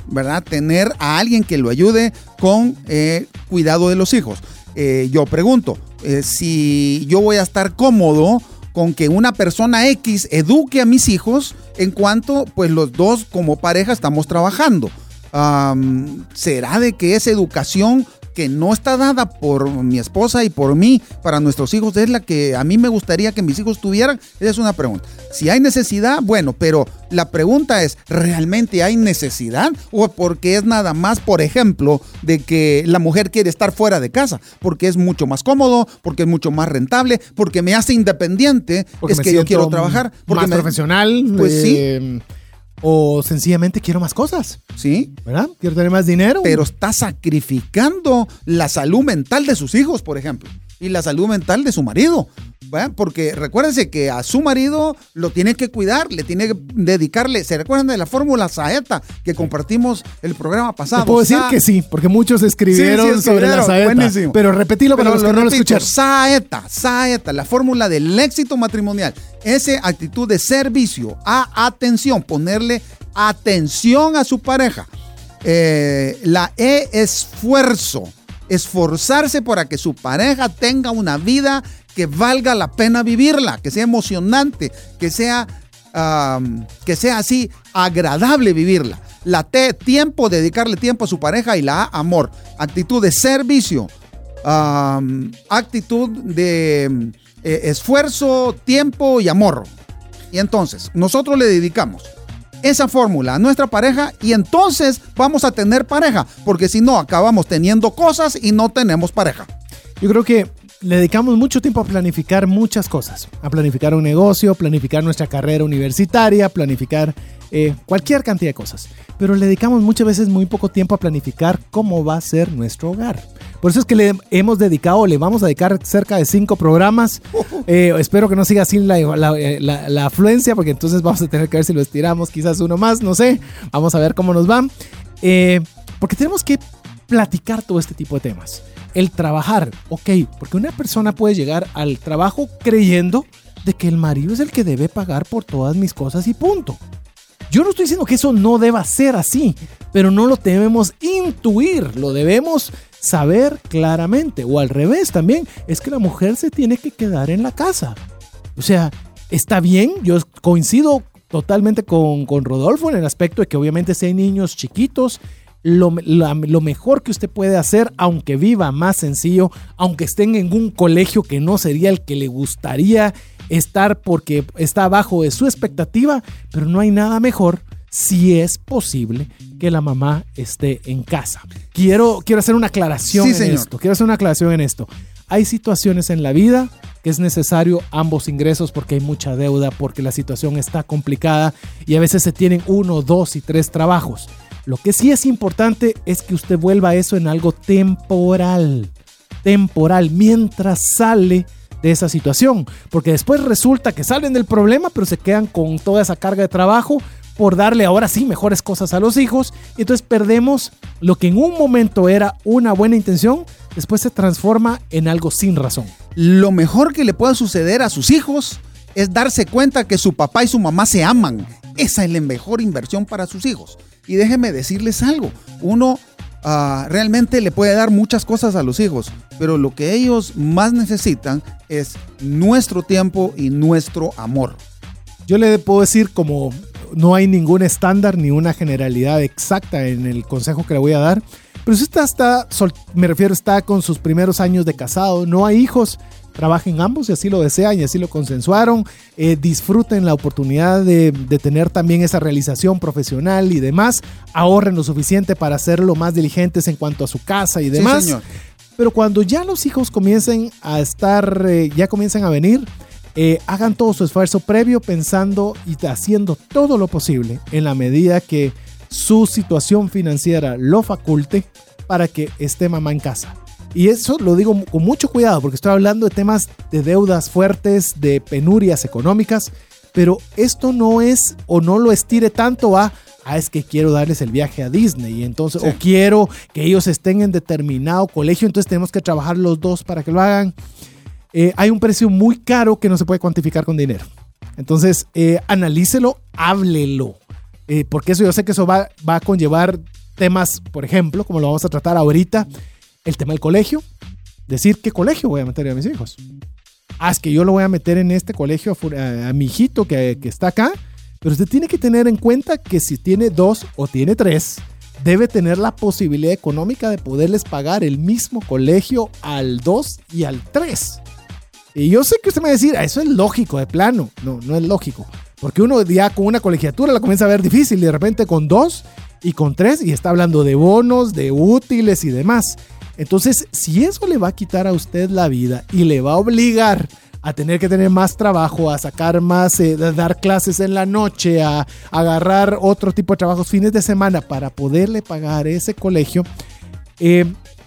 Speaker 2: verdad, tener a alguien que lo ayude con eh, cuidado de los hijos? Eh, yo pregunto, eh, si yo voy a estar cómodo con que una persona X eduque a mis hijos en cuanto pues los dos como pareja estamos trabajando. ¿Será de que esa educación que no está dada por mi esposa y por mí para nuestros hijos es la que a mí me gustaría que mis hijos tuvieran? Esa es una pregunta. Si hay necesidad, bueno, pero la pregunta es, ¿realmente hay necesidad? ¿O porque es nada más, por ejemplo, de que la mujer quiere estar fuera de casa? Porque es mucho más cómodo, porque es mucho más rentable, porque me hace independiente,
Speaker 1: Porque
Speaker 2: es que yo quiero trabajar. Porque
Speaker 1: más
Speaker 2: me-
Speaker 1: profesional.
Speaker 2: Pues sí.
Speaker 1: O sencillamente quiero más cosas,
Speaker 2: Sí,
Speaker 1: ¿verdad? Quiero tener más dinero.
Speaker 2: pero está sacrificando la salud mental de sus hijos, por ejemplo, y la salud mental de su marido. ¿va? Porque recuérdense que a su marido lo tiene que cuidar, le tiene que dedicarle. ¿Se recuerdan de la fórmula Saeta que compartimos el programa pasado?
Speaker 1: Te puedo decir
Speaker 2: Sa-
Speaker 1: que sí, porque muchos escribieron,
Speaker 2: Sí, sí,
Speaker 1: sobre la saeta.
Speaker 2: buenísimo.
Speaker 1: Pero repetilo para los que no lo escucharon.
Speaker 2: Saeta, Saeta, la fórmula del éxito matrimonial. Esa actitud de servicio, a atención, ponerle atención a su pareja. Eh, la E, esfuerzo. Esforzarse para que su pareja tenga una vida que valga la pena vivirla, que sea emocionante, que sea, que sea así agradable vivirla. La T, tiempo, dedicarle tiempo a su pareja. Y la A, amor. Actitud de servicio, actitud de eh, esfuerzo, tiempo y amor. Y entonces, nosotros le dedicamos esa fórmula a nuestra pareja y entonces vamos a tener pareja, porque si no, acabamos teniendo cosas y no tenemos pareja.
Speaker 1: Yo creo que le dedicamos mucho tiempo a planificar muchas cosas. A planificar un negocio, planificar nuestra carrera universitaria, planificar eh, cualquier cantidad de cosas. Pero le dedicamos muchas veces muy poco tiempo a planificar cómo va a ser nuestro hogar. Por eso es que le hemos dedicado, le vamos a dedicar cerca de cinco programas. Eh, espero que no siga así la, la- eh, la- la afluencia, porque entonces vamos a tener que ver si lo estiramos, quizás uno más, no sé. Vamos a ver cómo nos va. Eh, porque tenemos que platicar todo este tipo de temas. El trabajar, ok, porque una persona puede llegar al trabajo creyendo de que el marido es el que debe pagar por todas mis cosas y punto. Yo no estoy diciendo que eso no deba ser así, pero no lo debemos intuir, lo debemos saber claramente. O al revés también, es que la mujer se tiene que quedar en la casa. O sea, está bien, yo coincido totalmente con, con Rodolfo en el aspecto de que obviamente si hay niños chiquitos, lo, lo mejor que usted puede hacer, aunque viva más sencillo, aunque estén en un colegio que no sería el que le gustaría estar porque está abajo de su expectativa, pero no hay nada mejor si es posible que la mamá esté en casa. Quiero, quiero hacer una aclaración
Speaker 2: Sí,
Speaker 1: en
Speaker 2: señor.
Speaker 1: esto. Quiero hacer una aclaración en esto. Hay situaciones en la vida que es necesario ambos ingresos porque hay mucha deuda, porque la situación está complicada y a veces se tienen uno, dos y tres trabajos. Lo que sí es importante es que usted vuelva eso en algo temporal, temporal, mientras sale de esa situación, porque después resulta que salen del problema, pero se quedan con toda esa carga de trabajo por darle ahora sí mejores cosas a los hijos, y entonces perdemos lo que en un momento era una buena intención, después se transforma en algo sin razón.
Speaker 2: Lo mejor que le pueda suceder a sus hijos es darse cuenta que su papá y su mamá se aman. Esa es la mejor inversión para sus hijos. Y déjenme decirles algo, uno ah, realmente le puede dar muchas cosas a los hijos, pero lo que ellos más necesitan es nuestro tiempo y nuestro amor.
Speaker 1: Yo le puedo decir como no hay ningún estándar ni una generalidad exacta en el consejo que le voy a dar, pero si usted está, me refiero, está con sus primeros años de casado, no hay hijos, trabajen ambos si así lo desean y así lo consensuaron, eh, disfruten la oportunidad de, de tener también esa realización profesional y demás, ahorren lo suficiente para hacerlo más diligentes en cuanto a su casa y demás.
Speaker 2: señor.
Speaker 1: Pero cuando ya los hijos comiencen a estar, eh, ya comiencen a venir, eh, hagan todo su esfuerzo previo pensando y haciendo todo lo posible en la medida que su situación financiera lo faculte para que esté mamá en casa. Y eso lo digo con mucho cuidado porque estoy hablando de temas de deudas fuertes, de penurias económicas, pero esto no es o no lo estire tanto a, ah, es que quiero darles el viaje a Disney y entonces,
Speaker 2: Sí.
Speaker 1: o quiero que ellos estén en determinado colegio, entonces tenemos que trabajar los dos para que lo hagan. Eh, hay un precio muy caro que no se puede cuantificar con dinero. Entonces, eh, analícelo, háblelo. Eh, porque eso yo sé que eso va, va a conllevar temas, por ejemplo, como lo vamos a tratar ahorita, el tema del colegio. Decir qué colegio voy a meter a mis hijos. Ah, es que yo lo voy a meter en este colegio a, mi hijito que, está acá. Pero usted tiene que tener en cuenta que si tiene dos o tiene tres, debe tener la posibilidad económica de poderles pagar el mismo colegio al 2 y al 3. Y yo sé que usted me va a decir, eso es lógico, de plano. No, no es lógico. Porque uno ya con una colegiatura la comienza a ver difícil y de repente con dos y con tres y está hablando de bonos, de útiles y demás. Entonces, si eso le va a quitar a usted la vida y le va a obligar a tener que tener más trabajo, a sacar más, eh, a dar clases en la noche, a, agarrar otro tipo de trabajos fines de semana para poderle pagar ese colegio, eh,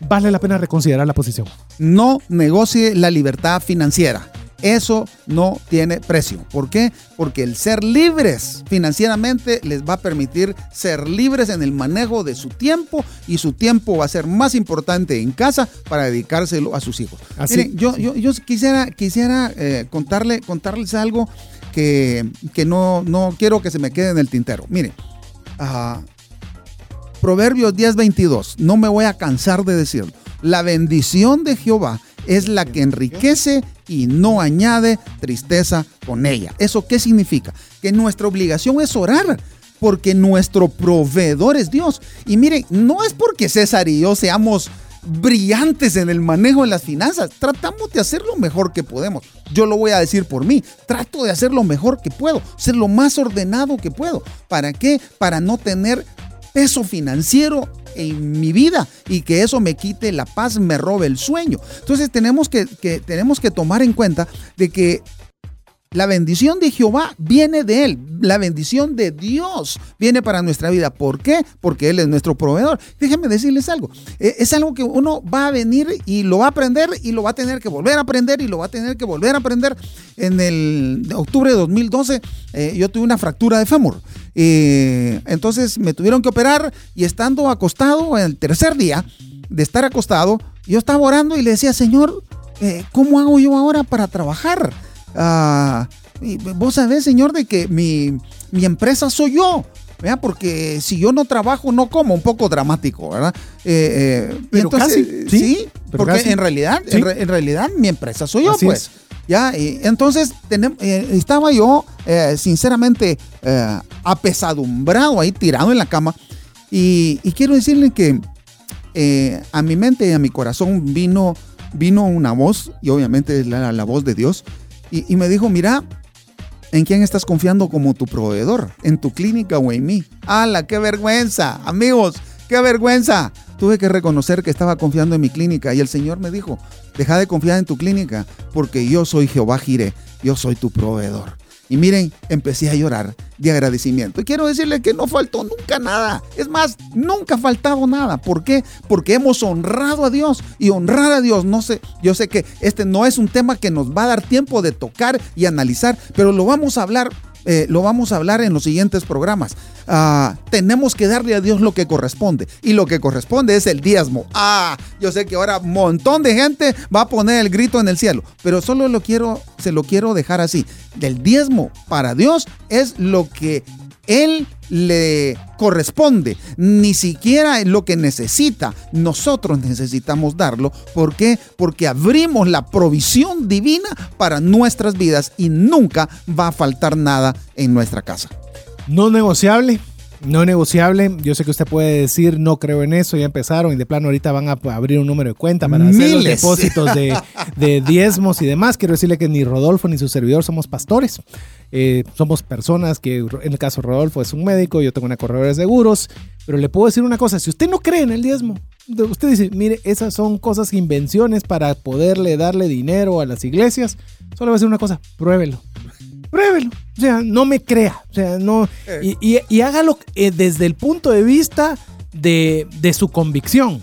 Speaker 1: vale la pena reconsiderar la posición.
Speaker 2: No negocie la libertad financiera. Eso no tiene precio. ¿Por qué? Porque el ser libres financieramente les va a permitir ser libres en el manejo de su tiempo y su tiempo va a ser más importante en casa para dedicárselo a sus hijos. Así, yo, yo, yo, quisiera, quisiera eh, contarle, contarles algo que, no, no, quiero que se me quede en el tintero. Mire, uh, Proverbios 10:22, no me voy a cansar de decirlo. La bendición de Jehová es la que enriquece y no añade tristeza con ella. ¿Eso qué significa? Que nuestra obligación es orar porque nuestro proveedor es Dios. Y miren, no es porque César y yo seamos brillantes en el manejo de las finanzas. Tratamos de hacer lo mejor que podemos. Yo lo voy a decir por mí. Trato de hacer lo mejor que puedo, ser lo más ordenado que puedo. ¿Para qué? Para no tener peso financiero en mi vida y que eso me quite la paz, me robe el sueño. Entonces tenemos que, tenemos que tomar en cuenta de que la bendición de Jehová viene de Él. La bendición de Dios viene para nuestra vida. ¿Por qué? Porque Él es nuestro proveedor. Déjenme decirles algo. Eh, es algo que uno va a venir y lo va a aprender y lo va a tener que volver a aprender y lo va a tener que volver a aprender. En el octubre de 2012 eh, yo tuve una fractura de fémur. Eh, entonces me tuvieron que operar y estando acostado en el tercer día de estar acostado, yo estaba orando y le decía, Señor, ¿cómo hago yo ahora para trabajar? Ah, vos sabés, señor, de que mi, empresa soy yo. Porque si yo no trabajo, no como, un poco dramático, ¿verdad?
Speaker 1: Eh, eh, pero casi,
Speaker 2: sí, porque en realidad, en, realidad mi empresa soy yo, pues. Ya, y entonces eh, estaba yo sinceramente apesadumbrado ahí, tirado en la cama. Y, quiero decirle que a mi mente y a mi corazón vino, vino una voz, y obviamente es la voz de Dios, y, me dijo, mira, ¿en quién estás confiando como tu proveedor? ¿En tu clínica o en mí? ¡Hala, qué vergüenza! Amigos, qué vergüenza. Tuve que reconocer que estaba confiando en mi clínica y el Señor me dijo, deja de confiar en tu clínica porque yo soy Jehová Jireh, yo soy tu proveedor. Y miren, empecé a llorar de agradecimiento. Y quiero decirle que no faltó nunca nada. Es más, nunca ha faltado nada. ¿Por qué? Porque hemos honrado a Dios. Y honrar a Dios, no sé, yo sé que este no es un tema que nos va a dar tiempo de tocar y analizar, pero lo vamos a hablar eh, lo vamos a hablar en los siguientes programas. Ah, tenemos que darle a Dios lo que corresponde. Y lo que corresponde es el diezmo. Ah, yo sé que ahora un montón de gente va a poner el grito en el cielo. Pero solo lo quiero, se lo quiero dejar así. Del diezmo para Dios es lo que él le corresponde, ni siquiera es lo que necesita. Nosotros necesitamos darlo. ¿Por qué? Porque abrimos la provisión divina para nuestras vidas y nunca va a faltar nada en nuestra casa.
Speaker 1: No negociable. No negociable, yo sé que usted puede decir no creo en eso, ya empezaron y de plano ahorita van a abrir un número de cuenta para hacer los depósitos de, de, diezmos y demás. Quiero decirle que ni Rodolfo ni su servidor somos pastores. Eh, somos personas que, en el caso de Rodolfo es un médico, yo tengo una corredora de seguros, pero le puedo decir una cosa, si usted no cree en el diezmo, usted dice, mire, esas son cosas, invenciones para poderle darle dinero a las iglesias, solo va a decir una cosa, pruébelo. Pruébelo. O sea, no me crea. O sea, no. Eh. Y, hágalo eh, desde el punto de vista de, de su convicción.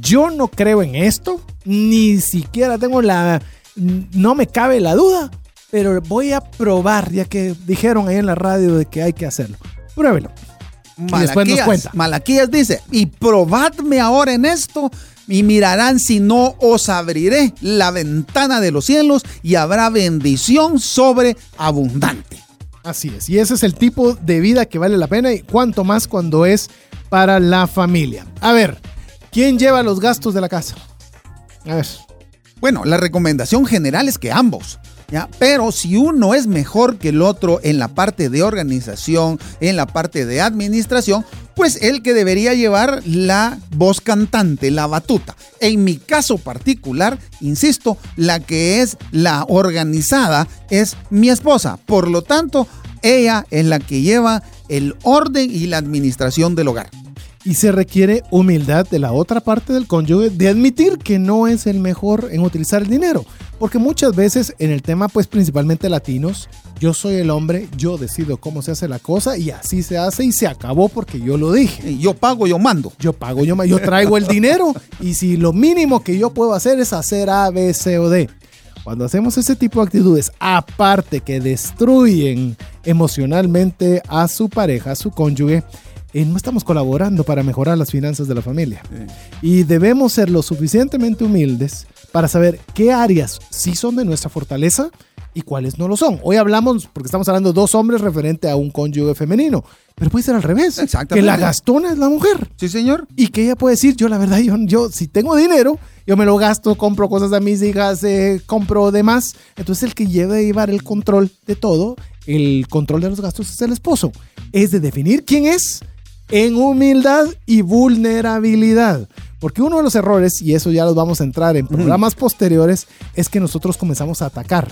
Speaker 1: Yo no creo en esto, ni siquiera tengo la. No me cabe la duda, pero voy a probar, ya que dijeron ahí en la radio de que hay que hacerlo. Pruébelo.
Speaker 2: Malaquías, Malaquías dice, y probadme ahora en esto y mirarán si no os abriré la ventana de los cielos y habrá bendición sobre abundante.
Speaker 1: Así es, y ese es el tipo de vida que vale la pena y cuanto más cuando es para la familia. A ver, ¿quién lleva los gastos de la casa?
Speaker 2: A ver. Bueno, la recomendación general es que ambos. Pero si uno es mejor que el otro en la parte de organización, en la parte de administración, pues el que debería llevar la voz cantante, la batuta. En mi caso particular, insisto, la que es la organizada es mi esposa. Por lo tanto, ella es la que lleva el orden y la administración del hogar.
Speaker 1: Y se requiere humildad de la otra parte del cónyuge de admitir que no es el mejor en utilizar el dinero. Porque muchas veces en el tema, pues principalmente latinos, yo soy el hombre, yo decido cómo se hace la cosa y así se hace y se acabó porque yo lo dije.
Speaker 2: Yo pago, yo mando.
Speaker 1: Yo pago, yo, yo traigo el dinero y si lo mínimo que yo puedo hacer es hacer A, B, C o D. Cuando hacemos ese tipo de actitudes, aparte que destruyen emocionalmente a su pareja, a su cónyuge, no estamos colaborando para mejorar las finanzas de la familia. Y debemos ser lo suficientemente humildes para saber qué áreas sí son de nuestra fortaleza y cuáles no lo son. Hoy hablamos, porque estamos hablando de dos hombres referente a un cónyuge femenino, pero puede ser al revés.
Speaker 2: Exactamente.
Speaker 1: Que la gastona es la mujer.
Speaker 2: Sí, señor.
Speaker 1: Y que ella puede decir, yo la verdad, yo, yo si tengo dinero, yo me lo gasto, compro cosas a mis hijas, eh, compro demás. Entonces el que lleva a llevar el control de todo, el control de los gastos es el esposo. Es de definir quién es en humildad y vulnerabilidad. Porque uno de los errores, y eso ya los vamos a entrar en programas posteriores, es que nosotros comenzamos a atacar.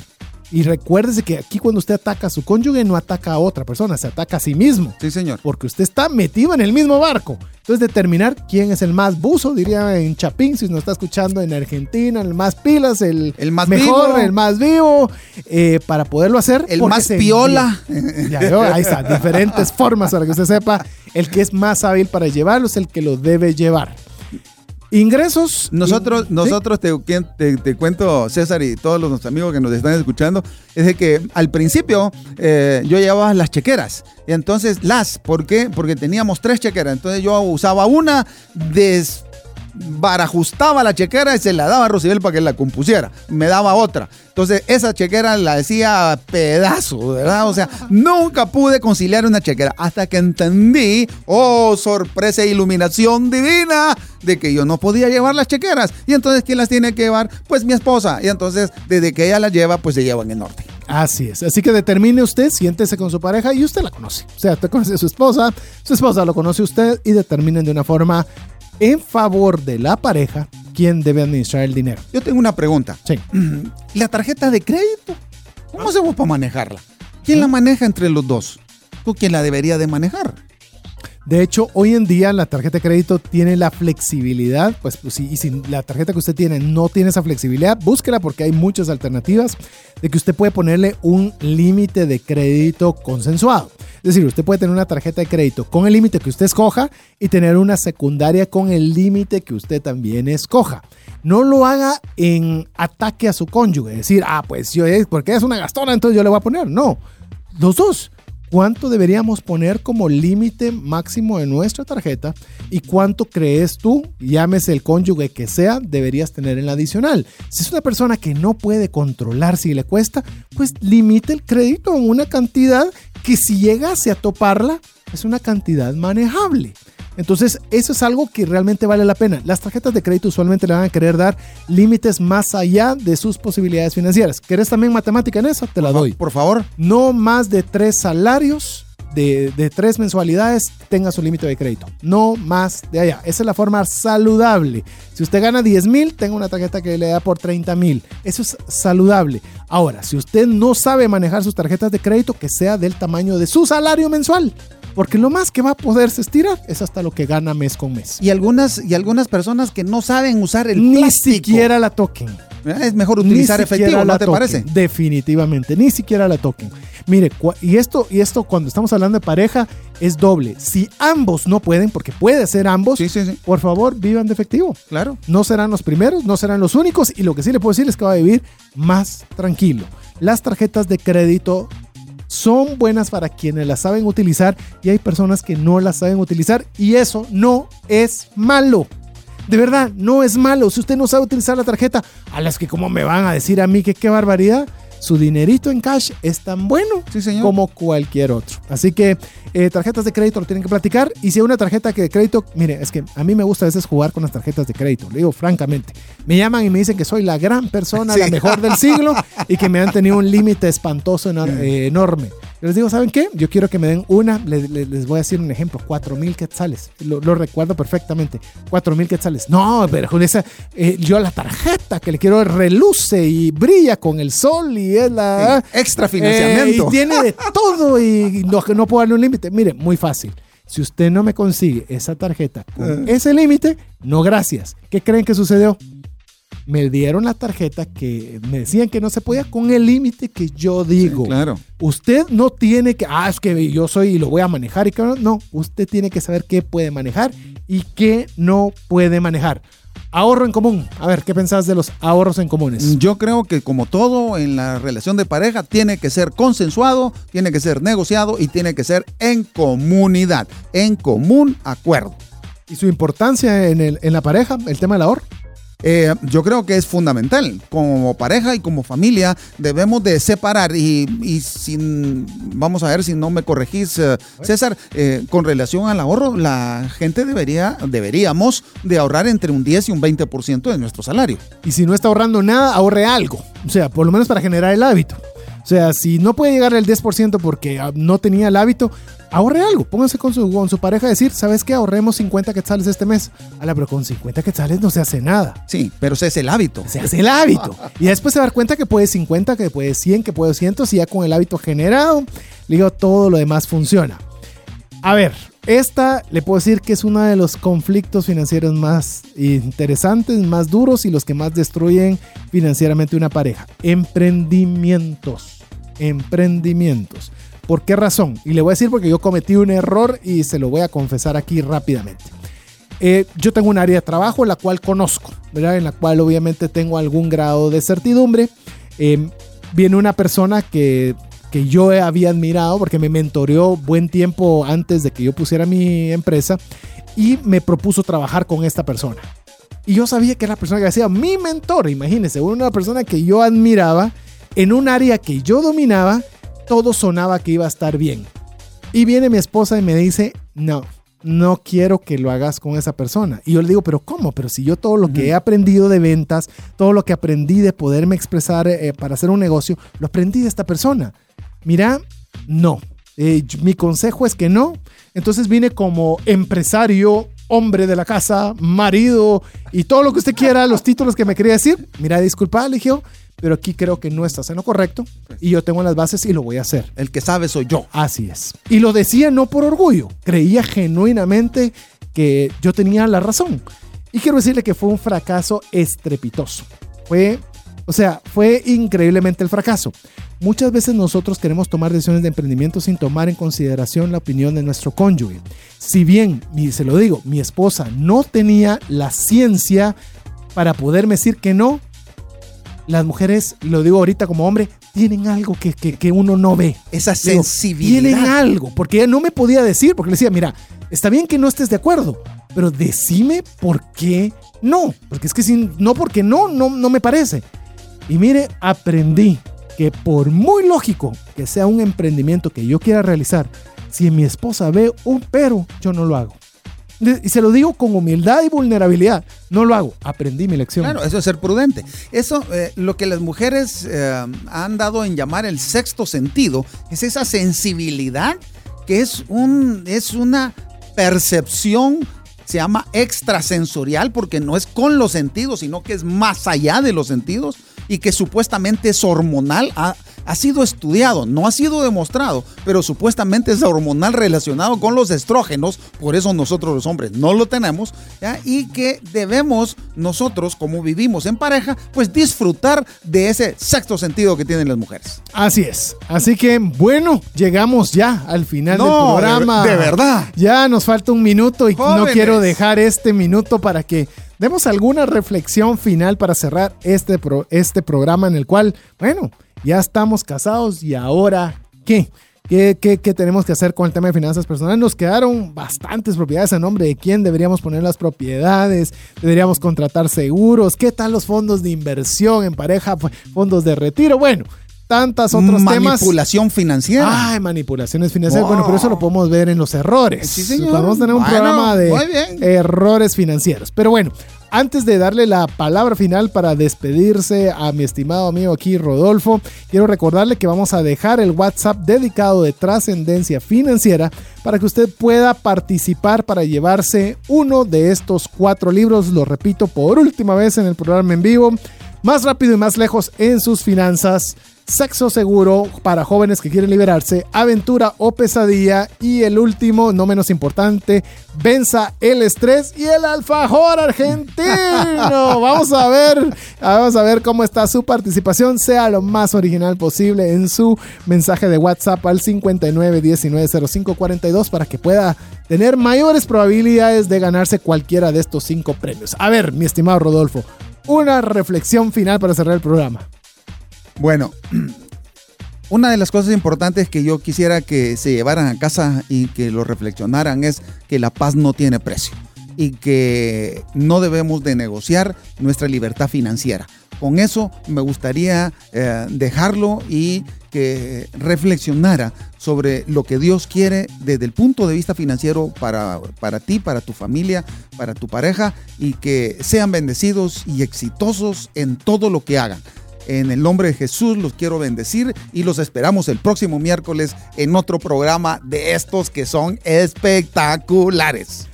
Speaker 1: Y recuérdese que aquí cuando usted ataca a su cónyuge no ataca a otra persona, se ataca a sí mismo.
Speaker 2: Sí, señor.
Speaker 1: Porque usted está metido en el mismo barco. Entonces determinar quién es el más buzo, diría en Chapín, si nos está escuchando en Argentina, el más pilas, el,
Speaker 2: El más
Speaker 1: mejor,
Speaker 2: vivo.
Speaker 1: el más vivo, eh, para poderlo hacer.
Speaker 2: El más piola.
Speaker 1: Ya veo, ahí está, diferentes formas para que usted sepa. El que es más hábil para llevarlo es el que lo debe llevar. Ingresos.
Speaker 2: Nosotros, nosotros te, te- te cuento, César y todos los amigos que nos están escuchando, es de que al principio eh, yo llevaba las chequeras. Entonces las, ¿por qué? Porque teníamos tres chequeras. Entonces yo usaba una, desbarajustaba la chequera y se la daba a Rosibel para que la compusiera. Me daba otra. Entonces esa chequera la decía pedazo, ¿verdad? O sea, nunca pude conciliar una chequera hasta que entendí, oh, sorpresa e iluminación divina, de que yo no podía llevar las chequeras. Y entonces, ¿quién las tiene que llevar? Pues mi esposa. Y entonces, desde que ella las lleva, pues se llevan en orden.
Speaker 1: Así es. Así que determine usted, siéntese con su pareja y usted la conoce. O sea, usted conoce a su esposa, su esposa lo conoce usted y determinen de una forma en favor de la pareja quién debe administrar el dinero.
Speaker 2: Yo tengo una pregunta.
Speaker 1: Sí.
Speaker 2: La tarjeta de crédito, ¿cómo hacemos para manejarla? ¿Quién la maneja entre los dos? ¿Tú quién la debería de manejar?
Speaker 1: De hecho, hoy en día la tarjeta de crédito tiene la flexibilidad, pues, pues y si la tarjeta que usted tiene no tiene esa flexibilidad, búsquela porque hay muchas alternativas de que usted puede ponerle un límite de crédito consensuado. Es decir, usted puede tener una tarjeta de crédito con el límite que usted escoja y tener una secundaria con el límite que usted también escoja. No lo haga en ataque a su cónyuge, decir, ah, pues yo porque es una gastona, entonces yo le voy a poner. No, los dos. ¿Cuánto deberíamos poner como límite máximo de nuestra tarjeta? ¿Y cuánto crees tú, llámese el cónyuge que sea, deberías tener en la adicional? Si es una persona que no puede controlar si le cuesta, pues limite el crédito a una cantidad que si llegase a toparla, es una cantidad manejable. Entonces, eso es algo que realmente vale la pena. Las tarjetas de crédito usualmente le van a querer dar límites más allá de sus posibilidades financieras. ¿Querés también matemática en eso? Te la doy.
Speaker 2: Por favor.
Speaker 1: No más de tres salarios de, de tres mensualidades tenga su límite de crédito. No más de allá. Esa es la forma saludable. Si usted gana 10 mil, tenga una tarjeta que le da por 30 mil. Eso es saludable. Ahora, si usted no sabe manejar sus tarjetas de crédito, que sea del tamaño de su salario mensual. Porque lo más que va a poderse estirar es hasta lo que gana mes con mes.
Speaker 2: Y algunas, y algunas personas que no saben usar el
Speaker 1: Ni
Speaker 2: plástico.
Speaker 1: siquiera la toquen.
Speaker 2: ¿Eh? Es mejor utilizar efectivo,
Speaker 1: la
Speaker 2: ¿no te
Speaker 1: toquen,
Speaker 2: parece?
Speaker 1: Definitivamente, ni siquiera la toquen. Mire, y esto, y esto cuando estamos hablando de pareja es doble. Si ambos no pueden, porque puede ser ambos,
Speaker 2: Sí, sí, sí.
Speaker 1: por favor, vivan de efectivo.
Speaker 2: Claro.
Speaker 1: No serán los primeros, no serán los únicos, y lo que sí le puedo decir es que va a vivir más tranquilo. Las tarjetas de crédito son buenas para quienes las saben utilizar y hay personas que no las saben utilizar y eso no es malo. De verdad, no es malo. Si usted no sabe utilizar la tarjeta, a las que como me van a decir a mí que qué barbaridad. Su dinerito en cash es tan bueno
Speaker 2: Sí, señor.
Speaker 1: como cualquier otro. Así que eh, tarjetas de crédito lo tienen que platicar. Y si hay una tarjeta que de crédito, mire, es que a mí me gusta a veces jugar con las tarjetas de crédito. Le digo francamente. Me llaman y me dicen que soy la gran persona, la mejor del siglo y que me han tenido un límite espantoso, eh, enorme. Yo les digo, ¿saben qué? Yo quiero que me den una, le- le- les voy a decir un ejemplo, 4 mil quetzales. Lo, lo recuerdo perfectamente. 4 mil quetzales. No, pero con esa, eh, yo la tarjeta que le quiero reluce y brilla con el sol y es la...
Speaker 2: Extra
Speaker 1: Eh,
Speaker 2: financiamiento.
Speaker 1: y tiene de todo y no, no puedo darle un límite. Mire, muy fácil. Si usted no me consigue esa tarjeta con
Speaker 2: Eh.
Speaker 1: ese límite, no gracias. ¿Qué creen que sucedió? Me dieron la tarjeta que me decían que no se podía con el límite que yo digo.
Speaker 2: claro.
Speaker 1: Usted no tiene que, ah, es que yo soy y lo voy a manejar y que no. No, usted tiene que saber qué puede manejar y qué no puede manejar. Ahorro en común. A ver, ¿qué pensás de los ahorros en comunes?
Speaker 2: Yo creo que como todo en la relación de pareja tiene que ser consensuado, tiene que ser negociado y tiene que ser en comunidad, en común acuerdo.
Speaker 1: Y su importancia en, el- en la pareja, el tema del ahorro.
Speaker 2: Eh, yo creo que es fundamental. Como pareja y como familia debemos de separar y, y sin, vamos a ver si no me corregís, eh, César, eh, con relación al ahorro, la gente debería, deberíamos de ahorrar entre un 10 y un 20% de nuestro salario.
Speaker 1: Y si no está ahorrando nada, ahorre algo. O sea, por lo menos para generar el hábito. O sea, si no puede llegar al 10% porque ah, no tenía el hábito, ahorre algo. Póngase con su, con su pareja a decir, ¿sabes qué? Ahorremos 50 quetzales este mes. Ala, pero con 50 quetzales no se hace nada.
Speaker 2: Sí, pero ese es el hábito.
Speaker 1: Se hace el hábito. Y después se dar cuenta que puede 50, que puede 100, que puede 200 y ya con el hábito generado, le digo, todo lo demás funciona. A ver, esta le puedo decir que es uno de los conflictos financieros más interesantes, más duros y los que más destruyen financieramente una pareja. Emprendimientos. Emprendimientos. ¿Por qué razón? Y le voy a decir porque yo cometí un error y se lo voy a confesar aquí rápidamente. Eh, yo tengo un área de trabajo la cual conozco, ¿verdad? En la cual obviamente tengo algún grado de certidumbre. Eh, viene una persona que, que yo había admirado porque me mentoreó buen tiempo antes de que yo pusiera mi empresa y me propuso trabajar con esta persona. Y yo sabía que era la persona que hacía mi mentor, imagínense, una persona que yo admiraba en un área que yo dominaba, todo sonaba que iba a estar bien. Y viene mi esposa y me dice, no, no quiero que lo hagas con esa persona. Y yo le digo, pero ¿cómo? Pero si yo todo lo que he aprendido de ventas, todo lo que aprendí de poderme expresar eh, para hacer un negocio, lo aprendí de esta persona. Mira, no. Eh, mi consejo es que no. Entonces vine como empresario, hombre de la casa, marido y todo lo que usted quiera, los títulos que me quería decir. Mira, disculpa, le dije pero aquí creo que no estás en lo correcto y yo tengo las bases y lo voy a hacer.
Speaker 2: El que sabe soy yo.
Speaker 1: Así es. Y lo decía no por orgullo, creía genuinamente que yo tenía la razón. Y quiero decirle que fue un fracaso estrepitoso. Fue, o sea, fue increíblemente el fracaso. Muchas veces nosotros queremos tomar decisiones de emprendimiento sin tomar en consideración la opinión de nuestro cónyuge. Si bien, y se lo digo, mi esposa no tenía la ciencia para poderme decir que no, las mujeres, lo digo ahorita como hombre, tienen algo que, que- que uno no ve.
Speaker 2: Esa
Speaker 1: Digo,
Speaker 2: sensibilidad.
Speaker 1: Tienen algo, porque ella no me podía decir, porque le decía, mira, está bien que no estés de acuerdo, pero decime por qué no. Porque es que si no, porque no, no, no me parece. Y mire, aprendí que por muy lógico que sea un emprendimiento que yo quiera realizar, si mi esposa ve un pero, yo no lo hago. Y se lo digo con humildad y vulnerabilidad. No lo hago. Aprendí mi lección.
Speaker 2: Claro, eso es ser prudente. Eso, eh, lo que las mujeres eh, han dado en llamar el sexto sentido, es esa sensibilidad que es, un, es una percepción, se llama extrasensorial, porque no es con los sentidos, sino que es más allá de los sentidos y que supuestamente es hormonal. Ha, sido estudiado, no ha sido demostrado, pero supuestamente es hormonal relacionado con los estrógenos, por eso nosotros los hombres no lo tenemos, ¿ya? y que debemos nosotros, como vivimos en pareja, pues disfrutar de ese sexto sentido que tienen las mujeres.
Speaker 1: Así es. Así que, bueno, llegamos ya al final
Speaker 2: No,
Speaker 1: del
Speaker 2: de-
Speaker 1: programa.
Speaker 2: de verdad.
Speaker 1: Ya nos falta un minuto y no quiero dejar este minuto para que demos alguna reflexión final para cerrar este, pro- este programa en el cual, bueno, ya estamos casados y ahora, ¿qué? ¿Qué, qué, qué tenemos que hacer con el tema de finanzas personales? Nos quedaron bastantes propiedades a nombre de quién deberíamos poner las propiedades, deberíamos contratar seguros, qué tal los fondos de inversión en pareja, fondos de retiro. Bueno, tantas otros temas.
Speaker 2: Manipulación financiera.
Speaker 1: Ay, manipulaciones financieras. Bueno, pero eso lo podemos ver en los errores.
Speaker 2: Sí, señor.
Speaker 1: Vamos a tener un
Speaker 2: Bueno,
Speaker 1: programa de errores financieros. Pero bueno, antes de darle la palabra final para despedirse a mi estimado amigo aquí, Rodolfo, quiero recordarle que vamos a dejar el WhatsApp dedicado de trascendencia financiera para que usted pueda participar para llevarse uno de estos cuatro libros. Lo repito por última vez en el programa en vivo. Más rápido y más lejos en sus finanzas. Sexo seguro para jóvenes que quieren liberarse, aventura o pesadilla y el último, no menos importante, venza el estrés y el alfajor argentino. Vamos a ver, vamos a ver cómo está su participación, sea lo más original posible en su mensaje de WhatsApp al 59190542 para que pueda tener mayores probabilidades de ganarse cualquiera de estos cinco premios. A ver, mi estimado Rodolfo, una reflexión final para cerrar el programa.
Speaker 2: Bueno, una de las cosas importantes que yo quisiera que se llevaran a casa y que lo reflexionaran es que la paz no tiene precio y que no debemos de negociar nuestra libertad financiera. Con eso me gustaría eh, dejarlo y que reflexionara sobre lo que Dios quiere desde el punto de vista financiero para, para ti, para tu familia, para tu pareja y que sean bendecidos y exitosos en todo lo que hagan. En el nombre de Jesús los quiero bendecir y los esperamos el próximo miércoles en otro programa de estos que son espectaculares.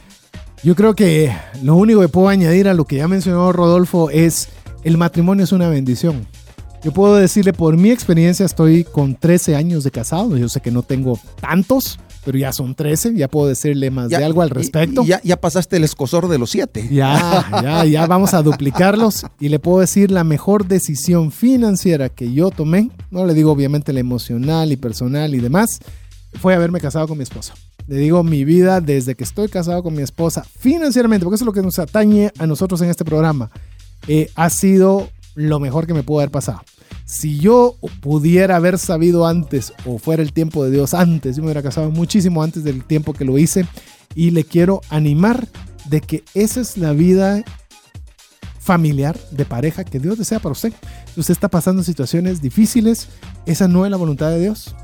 Speaker 1: Yo creo que lo único que puedo añadir a lo que ya mencionó Rodolfo es el matrimonio es una bendición. Yo puedo decirle por mi experiencia, estoy con 13 años de casado. Yo sé que no tengo tantos, pero ya son 13. Ya puedo decirle más de algo al respecto.
Speaker 2: Ya, ya pasaste el escosor de los siete.
Speaker 1: Ya, ya, ya vamos a duplicarlos. Y le puedo decir la mejor decisión financiera que yo tomé, no le digo obviamente la emocional y personal y demás, fue haberme casado con mi esposa. Le digo mi vida desde que estoy casado con mi esposa financieramente, porque eso es lo que nos atañe a nosotros en este programa, eh, ha sido lo mejor que me pudo haber pasado. Si yo pudiera haber sabido antes o fuera el tiempo de Dios antes, yo me hubiera casado muchísimo antes del tiempo que lo hice y le quiero animar de que esa es la vida familiar, de pareja que Dios desea para usted. Usted está pasando situaciones difíciles, esa no es la voluntad de Dios.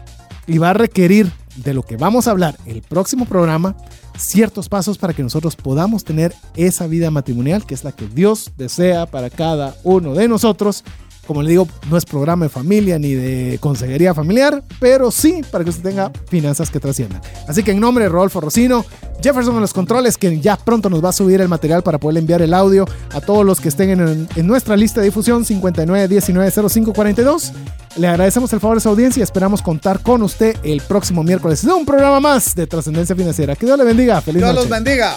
Speaker 1: Y va a requerir de lo que vamos a hablar el próximo programa, ciertos pasos para que nosotros podamos tener esa vida matrimonial que es la que Dios desea para cada uno de nosotros. Como le digo, no es programa de familia ni de consejería familiar, pero sí para que usted tenga finanzas que trasciendan. Así que en nombre de Rodolfo Rocino, Jefferson en los controles, que ya pronto nos va a subir el material para poder enviar el audio a todos los que estén en, en nuestra lista de difusión 59190542. Le agradecemos el favor de su audiencia y esperamos contar con usted el próximo miércoles de un programa más de Trascendencia Financiera. Que Dios le bendiga. Feliz
Speaker 2: Dios
Speaker 1: noche.
Speaker 2: los bendiga.